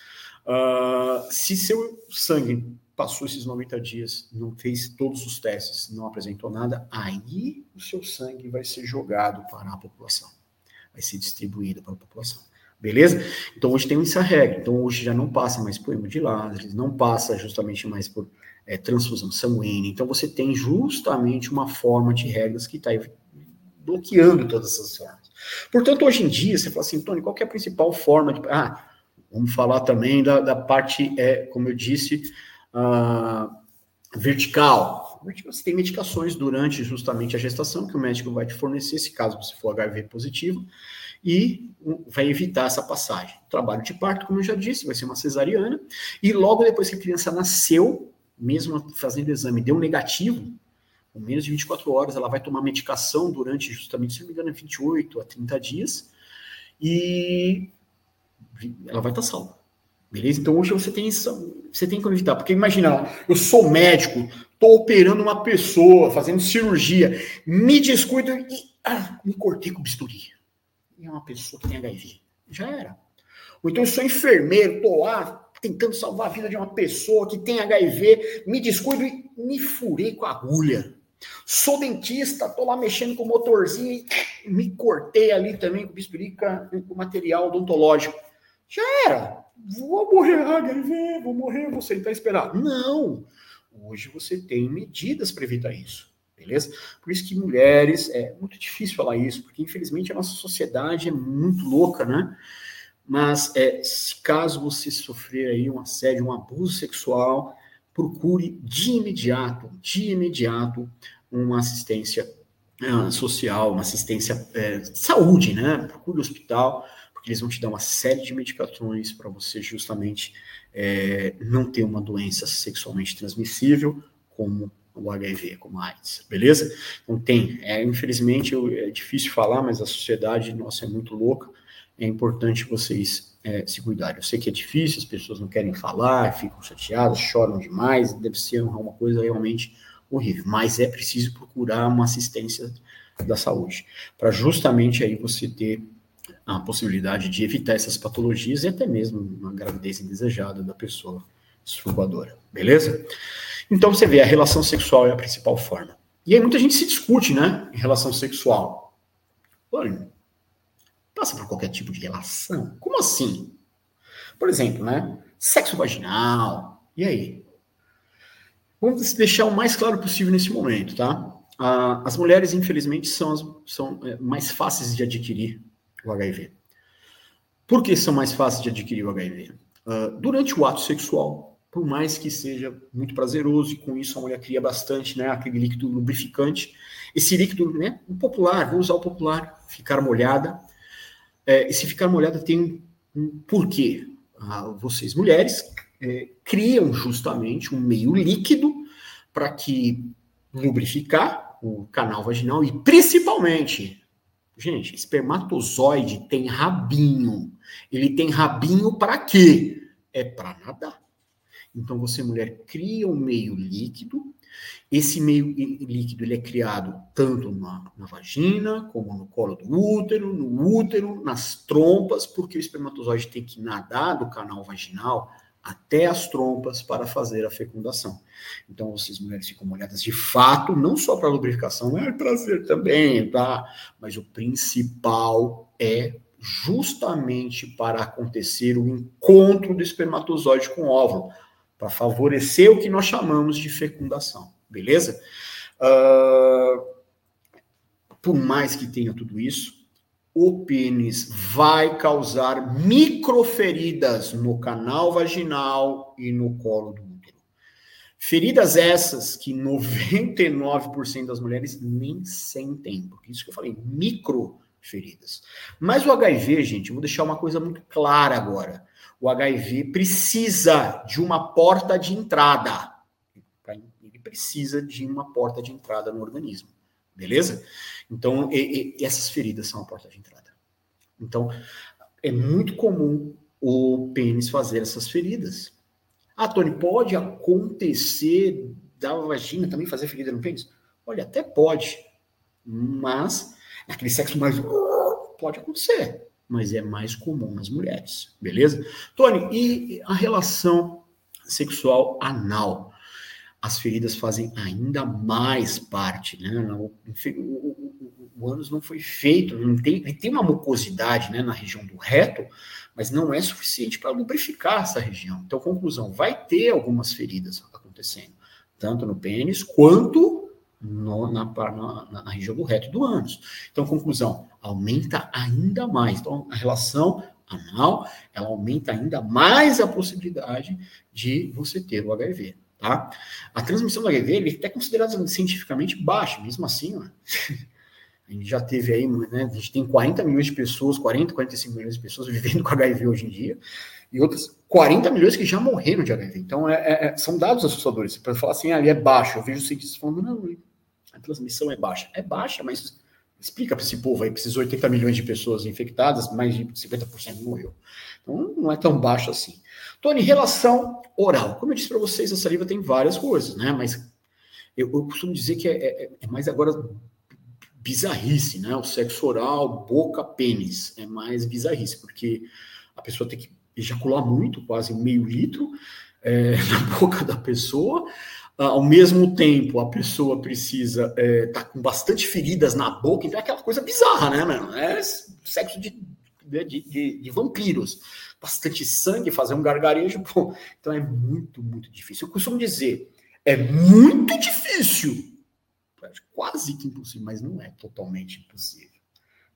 Uh, se seu sangue passou esses 90 dias, não fez todos os testes, não apresentou nada, aí o seu sangue vai ser jogado para a população. Vai ser distribuído para a população. Beleza? Então hoje tem essa regra. Então hoje já não passa mais por hemodiálise, não passa justamente mais por é, transfusão sanguínea. Então você tem justamente uma forma de regras que está bloqueando todas essas formas. Portanto, hoje em dia, você fala assim, Tony, qual é a principal forma de. Ah, vamos falar também da, da parte, é, como eu disse, uh, vertical. Você tem medicações durante justamente a gestação que o médico vai te fornecer, se caso você for HIV positivo, e vai evitar essa passagem. Trabalho de parto, como eu já disse, vai ser uma cesariana, e logo depois que a criança nasceu, mesmo fazendo exame, deu negativo, com menos de 24 horas, ela vai tomar medicação durante, justamente, se não me engano, 28 a 30 dias, e ela vai estar salva. Beleza? Então hoje você tem você tem que evitar, porque imagina, eu sou médico, estou operando uma pessoa, fazendo cirurgia, me descuido e ah, me cortei com bisturi. E é uma pessoa que tem HIV. Já era. Ou então eu sou enfermeiro, estou lá tentando salvar a vida de uma pessoa que tem HIV, me descuido e me furei com a agulha Sou dentista, tô lá mexendo com o motorzinho e me cortei ali também com bispirica, com material odontológico. Já era. Vou morrer, HIV, vou morrer, vou sentar e esperar. Não. Hoje você tem medidas para evitar isso. Beleza? Por isso que mulheres, é muito difícil falar isso, porque infelizmente a nossa sociedade é muito louca, né? Mas é, caso você sofrer aí um assédio, um abuso sexual, procure de imediato, de imediato, uma assistência uh, social, uma assistência é, de saúde, né? Procure o hospital, porque eles vão te dar uma série de medicações para você justamente é, não ter uma doença sexualmente transmissível, como o HIV, como a AIDS, beleza? Então tem, é, infelizmente eu, é difícil falar, mas a sociedade nossa é muito louca, é importante vocês é, se cuidarem. Eu sei que é difícil, as pessoas não querem falar, ficam chateadas, choram demais, deve ser uma coisa realmente horrível, mas é preciso procurar uma assistência da saúde, para justamente aí você ter a possibilidade de evitar essas patologias e até mesmo uma gravidez indesejada da pessoa survadora, beleza? Então você vê, a relação sexual é a principal forma. E aí muita gente se discute, né, em relação sexual. Olha, passa qualquer tipo de relação? Como assim? Por exemplo, né, sexo vaginal, e aí? Vamos deixar o mais claro possível nesse momento, tá? Ah, as mulheres, infelizmente, são, são é, mais fáceis de adquirir o HIV. Por que são mais fáceis de adquirir o HIV? Ah, durante o ato sexual, por mais que seja muito prazeroso, e com isso a mulher cria bastante, né, aquele líquido lubrificante, esse líquido, né, o popular, vou usar o popular, ficar molhada, é, esse ficar molhada tem um porquê. Ah, vocês, mulheres, é, criam justamente um meio líquido para que lubrificar o canal vaginal e principalmente Gente, espermatozoide tem rabinho. Ele tem rabinho para quê? É para nadar. Então você mulher cria um meio líquido. Esse meio líquido ele é criado tanto na, na vagina como no colo do útero, no útero, nas trompas, porque o espermatozoide tem que nadar do canal vaginal até as trompas para fazer a fecundação. Então, vocês mulheres ficam molhadas de fato, não só para lubrificação, é prazer também, tá? Mas o principal é justamente para acontecer o encontro do espermatozoide com o óvulo, para favorecer o que nós chamamos de fecundação, beleza? Uh, por mais que tenha tudo isso, o pênis vai causar microferidas no canal vaginal e no colo do útero. Feridas essas que 99% das mulheres nem sentem, porque isso que eu falei, microferidas. Mas o HIV, gente, eu vou deixar uma coisa muito clara agora. O HIV precisa de uma porta de entrada. Ele precisa de uma porta de entrada no organismo. Beleza? Então, e, e, essas feridas são a porta de entrada. Então, é muito comum o pênis fazer essas feridas. Ah, Tony, pode acontecer da vagina também fazer ferida no pênis? Olha, até pode, mas aquele sexo mais. Pode acontecer, mas é mais comum nas mulheres, beleza? Tony, e a relação sexual anal? as feridas fazem ainda mais parte, né? O, o, o ânus não foi feito, não tem, ele tem uma mucosidade né, na região do reto, mas não é suficiente para lubrificar essa região. Então, conclusão, vai ter algumas feridas acontecendo, tanto no pênis quanto no, na, na, na, região do reto do ânus. Então, conclusão, aumenta ainda mais. Então, a relação anal, ela aumenta ainda mais a possibilidade de você ter o HIV. Tá? A transmissão do HIV ele é até considerada cientificamente baixa, mesmo assim, ó, a gente já teve aí, né, a gente tem 40 milhões de pessoas, 40, 45 milhões de pessoas vivendo com HIV hoje em dia, e outras 40 milhões que já morreram de HIV. Então, é, é, é são dados assustadores. Para falar assim, ali ah, é baixo, eu vejo cientistas falando, não, a transmissão é baixa. É baixa, mas explica para esse povo aí, precisou 80 milhões de pessoas infectadas, mais de 50% morreu. Então, não é tão baixo assim. Tony, relação oral. Como eu disse para vocês, a saliva tem várias coisas, né? Mas eu, eu costumo dizer que é, é, é, mais agora bizarrice, né? O sexo oral, boca, pênis. É mais bizarrice, porque a pessoa tem que ejacular muito, quase meio litro, é, na boca da pessoa. Ao mesmo tempo a pessoa precisa estar é, tá com bastante feridas na boca, então é aquela coisa bizarra, né, mano? É sexo de, de, de, de vampiros. Bastante sangue, fazer um gargarejo. Então é muito, muito difícil. Eu costumo dizer, é muito difícil. Quase que impossível, mas não é totalmente impossível.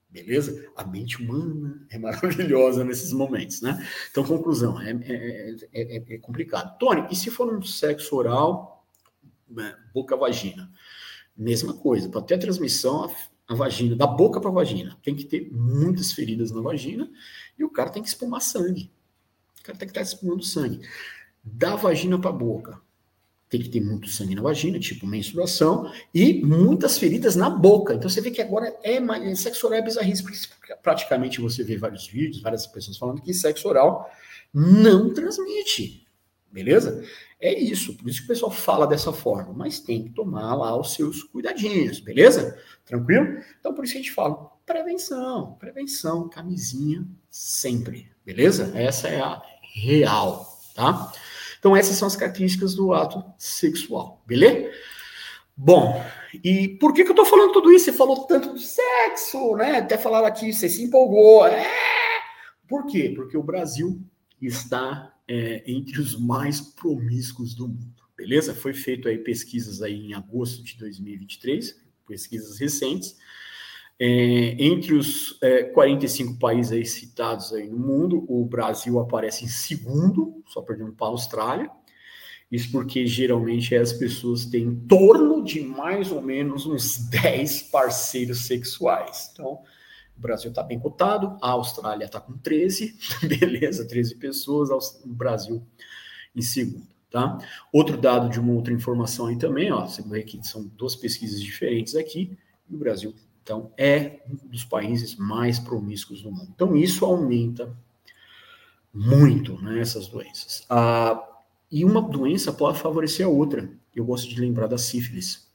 Beleza? A mente humana é maravilhosa nesses momentos, né? Então, conclusão, é, é, é, é complicado. Tony, e se for um sexo oral, né, boca-vagina? Mesma coisa, para ter a transmissão, a, vagina, da boca para a vagina, tem que ter muitas feridas na vagina e o cara tem que espumar sangue. O cara tem que estar espumando sangue. Da vagina para a boca, tem que ter muito sangue na vagina, tipo menstruação, e muitas feridas na boca. Então você vê que agora é, mais, sexo oral é bizarrice, porque praticamente você vê vários vídeos, várias pessoas falando que sexo oral não transmite. Beleza? É isso, por isso que o pessoal fala dessa forma, mas tem que tomar lá os seus cuidadinhos, beleza? Tranquilo? Então por isso que a gente fala prevenção, prevenção, camisinha sempre, beleza? Essa é a real, tá? Então, essas são as características do ato sexual, beleza? Bom, e por que, que eu tô falando tudo isso? Você falou tanto de sexo, né? Até falaram aqui, você se empolgou. É! Por quê? Porque o Brasil está é, entre os mais promíscuos do mundo, beleza? Foi feito aí pesquisas aí em agosto de 2023, pesquisas recentes, é, entre os é, 45 países aí citados aí no mundo, o Brasil aparece em segundo, só perdendo para a Austrália. Isso porque geralmente as pessoas têm em torno de mais ou menos uns 10 parceiros sexuais. Então, o Brasil está bem cotado, a Austrália está com 13, beleza, 13 pessoas, o Brasil em segundo. Tá? Outro dado de uma outra informação aí também, ó, você vê que são duas pesquisas diferentes aqui, e o Brasil então, é um dos países mais promíscuos do mundo. Então, isso aumenta muito né, essas doenças. Ah, e uma doença pode favorecer a outra. Eu gosto de lembrar da sífilis.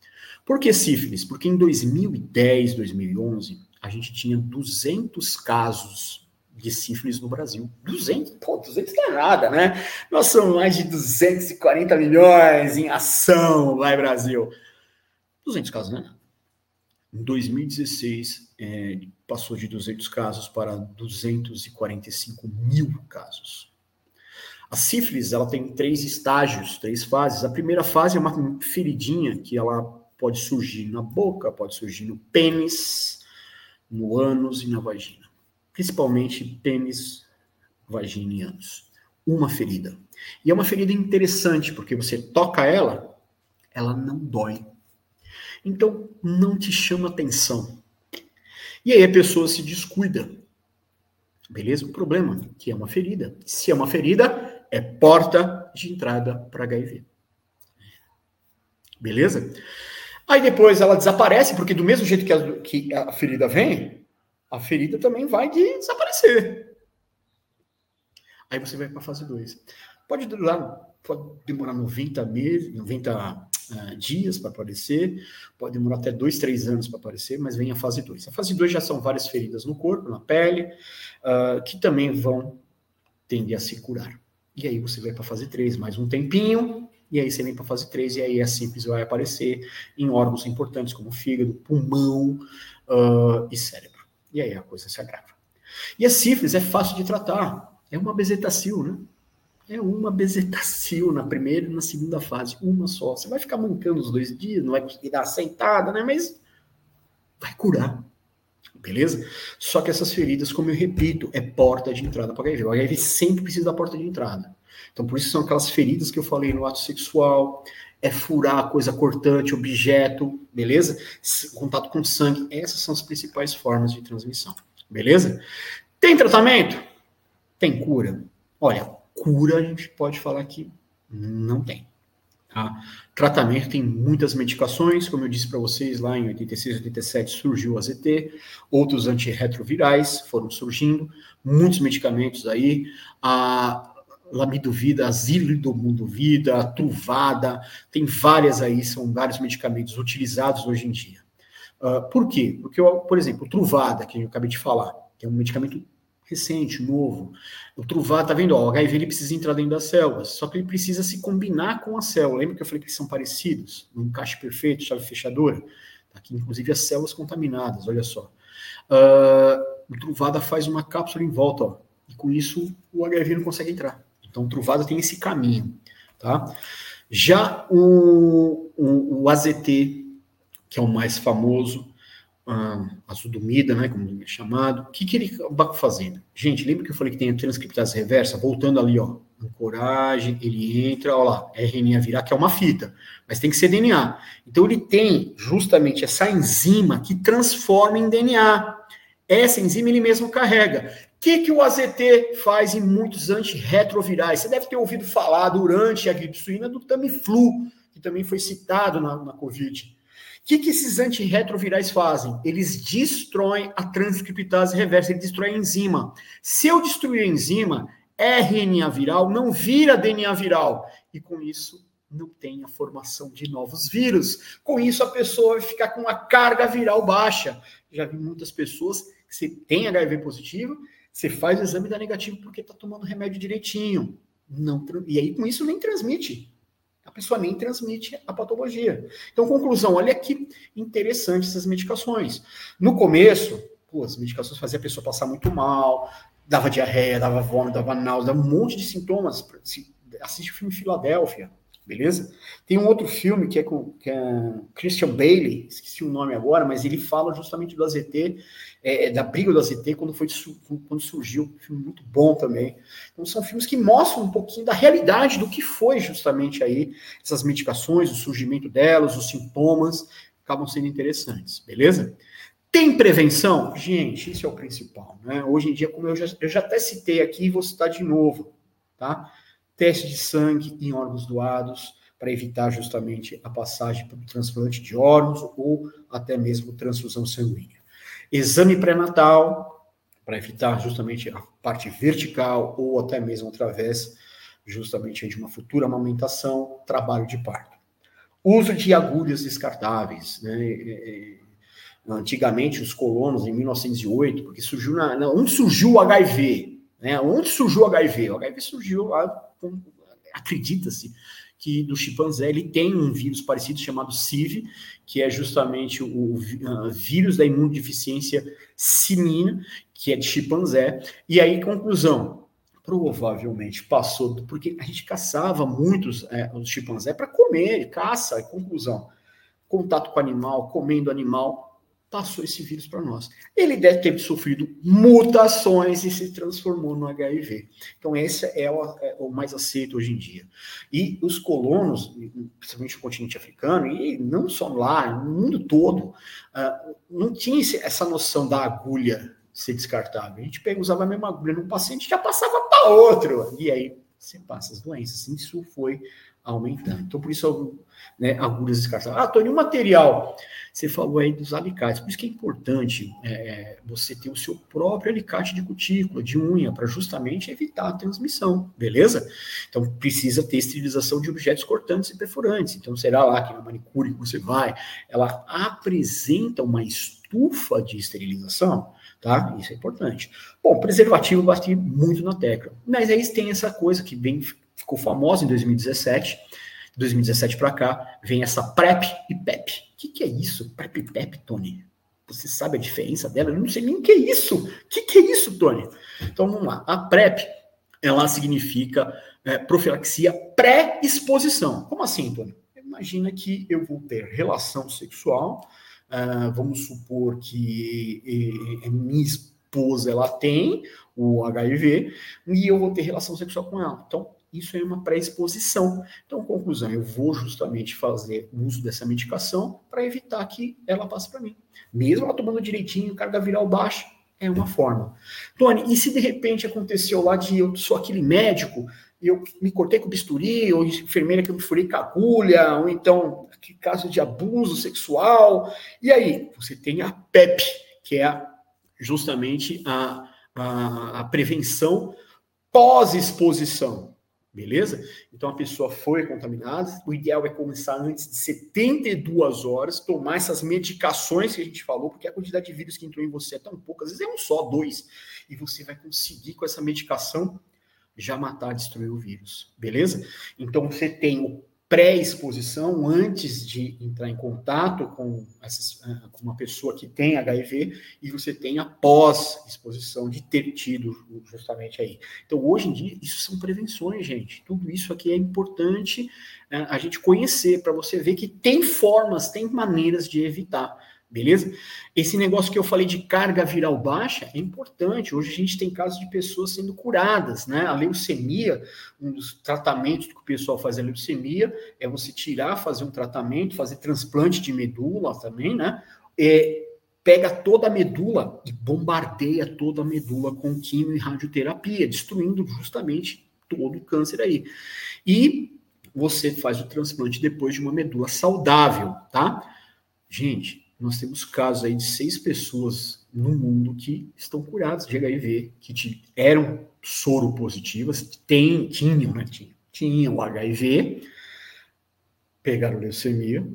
Por que sífilis? Porque em 2010, 2011, a gente tinha 200 casos de sífilis no Brasil. 200, pô, 200 não é nada, né? Nós somos mais de 240 milhões em ação em Brasil. 200 casos não é nada. Em 2016, é, passou de 200 casos para 245 mil casos. A sífilis ela tem três estágios, três fases. A primeira fase é uma feridinha que ela pode surgir na boca, pode surgir no pênis, no ânus e na vagina. Principalmente pênis, vagina e ânus. Uma ferida. E é uma ferida interessante, porque você toca ela, ela não dói. Então, não te chama atenção. E aí a pessoa se descuida. Beleza? O problema é que é uma ferida. Se é uma ferida, é porta de entrada para HIV. Beleza? Aí depois ela desaparece, porque do mesmo jeito que a, que a ferida vem, a ferida também vai desaparecer. Aí você vai para a fase 2. Pode durar, pode demorar 90 meses, 90 uh, dias para aparecer, pode demorar até dois, três anos para aparecer, mas vem a fase 2. A fase 2 já são várias feridas no corpo, na pele, uh, que também vão tender a se curar. E aí você vai para a fase 3, mais um tempinho, e aí você vem para a fase 3, e aí a simples vai aparecer em órgãos importantes como fígado, pulmão uh, e cérebro. E aí a coisa se agrava. E a sífilis é fácil de tratar, é uma bezetacil, né? É uma bezetacil na primeira e na segunda fase, uma só. Você vai ficar mancando os dois dias, não vai conseguir dar sentada, né? Mas vai curar. Beleza? Só que essas feridas, como eu repito, é porta de entrada para HIV. O HIV sempre precisa da porta de entrada. Então, por isso são aquelas feridas que eu falei no ato sexual, é furar coisa cortante, objeto, beleza? Contato com sangue, essas são as principais formas de transmissão, beleza? Tem tratamento? Tem cura? Olha, Cura, a gente pode falar que não tem. Tá? Tratamento tem muitas medicações, como eu disse para vocês, lá em 86, 87 surgiu o AZT, outros antirretrovirais foram surgindo, muitos medicamentos aí, a Lamidovida, a Zilidomundovida, a Truvada, tem várias aí, são vários medicamentos utilizados hoje em dia. Uh, por quê? Porque, por exemplo, Truvada, que eu acabei de falar, que é um medicamento recente, novo. O Truvada, tá vendo? Ó, o HIV ele precisa entrar dentro das células, só que ele precisa se combinar com a célula. Lembra que eu falei que eles são parecidos? Um encaixe perfeito, chave fechadora? Tá aqui, inclusive, as células contaminadas, olha só. Uh, o Truvada faz uma cápsula em volta, ó, e com isso o HIV não consegue entrar. Então, Truvada tem esse caminho, tá? Já o, o, o AZT, que é o mais famoso, ah, azul do Mida, né, como é chamado, o que, que ele acaba fazendo? Gente, lembra que eu falei que tem a transcriptase reversa? Voltando ali, ó, ancoragem, ele entra, ó lá, RNA virar, que é uma fita, mas tem que ser DNA. Então ele tem justamente essa enzima que transforma em DNA. Essa enzima ele mesmo carrega. O que, que o AZT faz em muitos antirretrovirais? Você deve ter ouvido falar durante a gripe suína do Tamiflu, que também foi citado na, na Covid que, que esses antirretrovirais fazem? Eles destroem a transcriptase reversa, ele destrói a enzima. Se eu destruir a enzima, RNA viral não vira DNA viral. E com isso, não tem a formação de novos vírus. Com isso, a pessoa vai ficar com uma carga viral baixa. Já vi muitas pessoas que tem HIV positivo, você faz o exame da negativo porque está tomando remédio direitinho. Não, e aí, com isso, nem transmite a pessoa nem transmite a patologia. Então, conclusão, olha que interessante essas medicações. No começo, pô, as medicações faziam a pessoa passar muito mal, dava diarreia, dava vômito, dava náusea, dava um monte de sintomas. Assiste o filme Filadélfia, beleza? Tem um outro filme que é com que é Christian Bailey, esqueci o nome agora, mas ele fala justamente do AZT, é, é, da briga do AZT quando, foi, quando surgiu, um filme muito bom também. Então são filmes que mostram um pouquinho da realidade do que foi justamente aí essas medicações, o surgimento delas, os sintomas, acabam sendo interessantes, beleza? Tem prevenção? Gente, isso é o principal, né? Hoje em dia, como eu já, eu já até citei aqui, vou citar de novo, tá? Teste de sangue em órgãos doados, para evitar justamente a passagem para o transplante de órgãos ou até mesmo transfusão sanguínea. Exame pré-natal, para evitar justamente a parte vertical ou até mesmo através justamente de uma futura amamentação, trabalho de parto. Uso de agulhas descartáveis, né? É, é, antigamente os colonos em 1908, porque surgiu na, onde surgiu o HIV, né? Onde surgiu o HIV? O HIV surgiu lá acredita-se que do chimpanzé ele tem um vírus parecido chamado CIV, que é justamente o, uh, vírus da imunodeficiência sinina, que é de chimpanzé. E aí, conclusão, provavelmente passou, porque a gente caçava muitos é, os chimpanzé para comer, caça, conclusão, contato com animal, comendo animal, passou esse vírus para nós. Ele deve ter sofrido mutações e se transformou no HIV. Então, esse é o, é o, mais aceito hoje em dia. E os colonos, principalmente o continente africano, e não só lá, no mundo todo, uh, não tinha essa noção da agulha ser descartável. A gente pega, usava a mesma agulha num paciente já passava para outro. E aí você passa as doenças. Isso foi aumentando. Então, por isso, né, agulhas descartáveis. Ah, Tony, o material. Você falou aí dos alicates. Por isso que é importante é, é você ter o seu próprio alicate de cutícula, de unha, para justamente evitar a transmissão, beleza? Então, precisa ter esterilização de objetos cortantes e perfurantes. Então, será lá que na manicure que você vai, ela apresenta uma estufa de esterilização, tá? Isso é importante. Bom, preservativo bati muito na tecla. Mas aí tem essa coisa que bem ficou famosa em 2017. 2017 para cá, vem essa PrEP e PEP. O que, que é isso? PrEP e PEP, Tony? Você sabe a diferença dela? Eu não sei nem o que é isso. O que, que é isso, Tony? Então vamos lá. A PrEP, ela significa é, profilaxia pré-exposição. Como assim, Tony? Imagina que eu vou ter relação sexual, uh, vamos supor que e, e, minha esposa ela tem o HIV e eu vou ter relação sexual com ela. Então, isso é uma pré-exposição. Então, conclusão, eu vou justamente fazer uso dessa medicação para evitar que ela passe para mim. Mesmo ela tomando direitinho, carga viral baixa, é uma forma. Tony, e se de repente aconteceu lá de eu sou aquele médico, e eu me cortei com bisturi, ou enfermeira que eu me furei com agulha, ou então caso de abuso sexual, e aí você tem a PEP, que é justamente a, a, a prevenção pós-exposição. Beleza? Então a pessoa foi contaminada. O ideal é começar antes de 72 horas, tomar essas medicações que a gente falou, porque a quantidade de vírus que entrou em você é tão pouca, às vezes é um só, dois. e você vai conseguir com essa medicação já matar, destruir o vírus, beleza? Então você tem o pré-exposição, antes de entrar em contato com, essas, ah, com, uma pessoa que tem HIV, e você tem a pós-exposição de ter tido justamente aí. Então, hoje em dia, isso são prevenções, gente. Tudo isso aqui é importante né, a gente conhecer, para você ver que tem formas, tem maneiras de evitar. Beleza? Esse negócio que eu falei de carga viral baixa é importante. Hoje a gente tem casos de pessoas sendo curadas, né? A leucemia, um dos tratamentos que o pessoal faz a leucemia é você tirar, fazer um tratamento, fazer transplante de medula também, né? É, pega toda a medula e bombardeia toda a medula com quimio e radioterapia, destruindo justamente todo o câncer aí. E você faz o transplante depois de uma medula saudável, tá? Gente, nós temos casos aí de seis pessoas no mundo que estão curadas de HIV, que eram soro positivas, tem, tinham, né? Tinham, tinham HIV, pegaram leucemia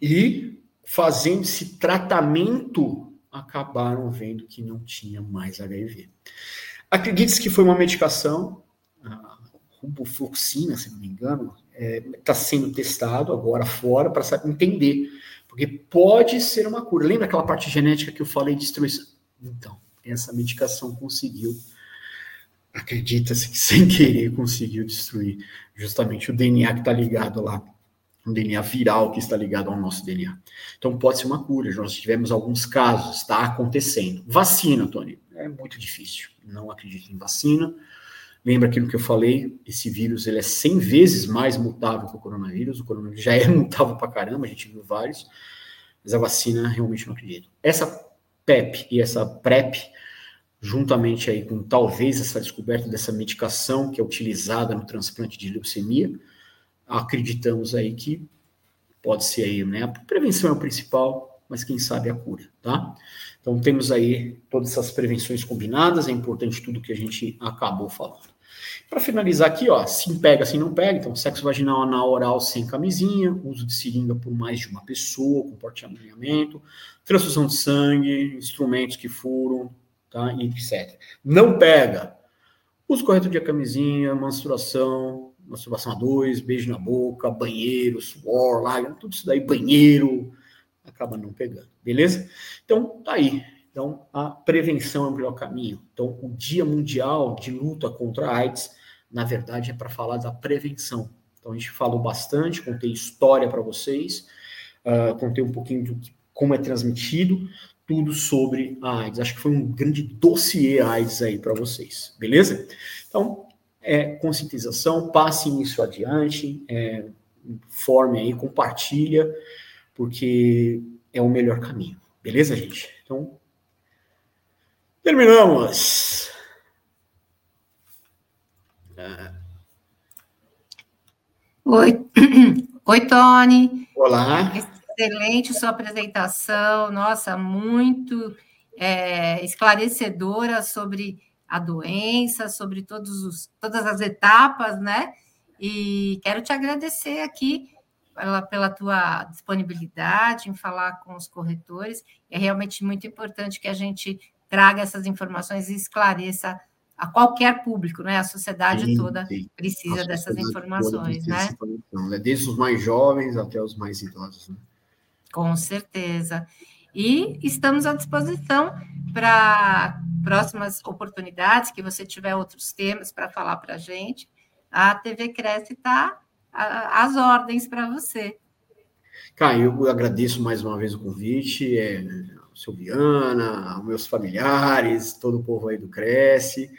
e fazendo esse tratamento acabaram vendo que não tinha mais HIV. Acredite que foi uma medicação, a rubofloxina, se não me engano, está é, sendo testado agora fora para entender porque pode ser uma cura. Lembra aquela parte genética que eu falei de destruição? Então, essa medicação conseguiu, acredita-se que sem querer conseguiu destruir justamente o DNA que está ligado lá, o DNA viral que está ligado ao nosso DNA. Então pode ser uma cura. Nós tivemos alguns casos, está acontecendo. Vacina, Tony, é muito difícil. Não acredito em vacina. Lembra aquilo que eu falei? Esse vírus ele é 100 vezes mais mutável que o coronavírus. O coronavírus já é mutável pra caramba, a gente viu vários. Mas a vacina realmente não acredito. Essa PEP e essa PrEP, juntamente aí com talvez essa descoberta dessa medicação que é utilizada no transplante de leucemia, acreditamos aí que pode ser aí, né? A prevenção é o principal, mas quem sabe a cura, tá? Então temos aí todas essas prevenções combinadas, é importante tudo que a gente acabou falando. Para finalizar aqui, ó, se pega, se não pega, então sexo vaginal anal oral sem camisinha, uso de seringa por mais de uma pessoa, compartilhamento, transfusão de sangue, instrumentos que furam, tá, etc. Não pega, uso correto de camisinha, menstruação, masturbação a dois, beijo na boca, banheiro, suor, lágrima, tudo isso daí, banheiro, acaba não pegando, beleza? Então, tá aí. Então, a prevenção é o melhor caminho. Então, o Dia Mundial de Luta contra a AIDS, na verdade, é para falar da prevenção. Então, a gente falou bastante, contei história para vocês, uh, contei um pouquinho de como é transmitido, tudo sobre a AIDS. Acho que foi um grande dossiê AIDS aí para vocês, beleza? Então, é conscientização, passem isso adiante, é, forme aí, compartilha, porque é o melhor caminho. Beleza, gente? Então, terminamos. Oi, Oi, Tony. Olá. Excelente sua apresentação. Nossa, muito é, esclarecedora sobre a doença, sobre todos os, todas as etapas, né? E quero te agradecer aqui pela, pela tua disponibilidade em falar com os corretores. É realmente muito importante que a gente traga essas informações e esclareça a qualquer público, né? A sociedade sim, toda sim. precisa dessas informações, né? né? Desde os mais jovens até os mais idosos, né? Com certeza. E estamos à disposição para próximas oportunidades, que você tiver outros temas para falar para a gente. A TV Cresce está as ordens para você. Cara, eu agradeço mais uma vez o convite, é, Silviana, meus familiares, todo o povo aí do Cresce,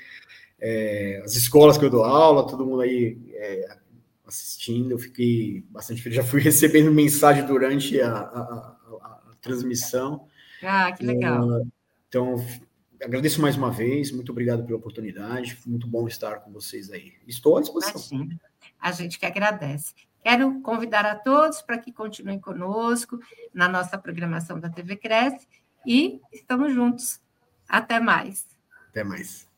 é, as escolas que eu dou aula, todo mundo aí é, assistindo, eu fiquei bastante feliz, já fui recebendo mensagem durante a, a, a, a transmissão. Ah, que legal. então, agradeço mais uma vez, muito obrigado pela oportunidade, muito bom estar com vocês aí. Estou à disposição. Imagina a gente que agradece. Quero convidar a todos para que continuem conosco na nossa programação da TV Cresce e estamos juntos. Até mais. Até mais.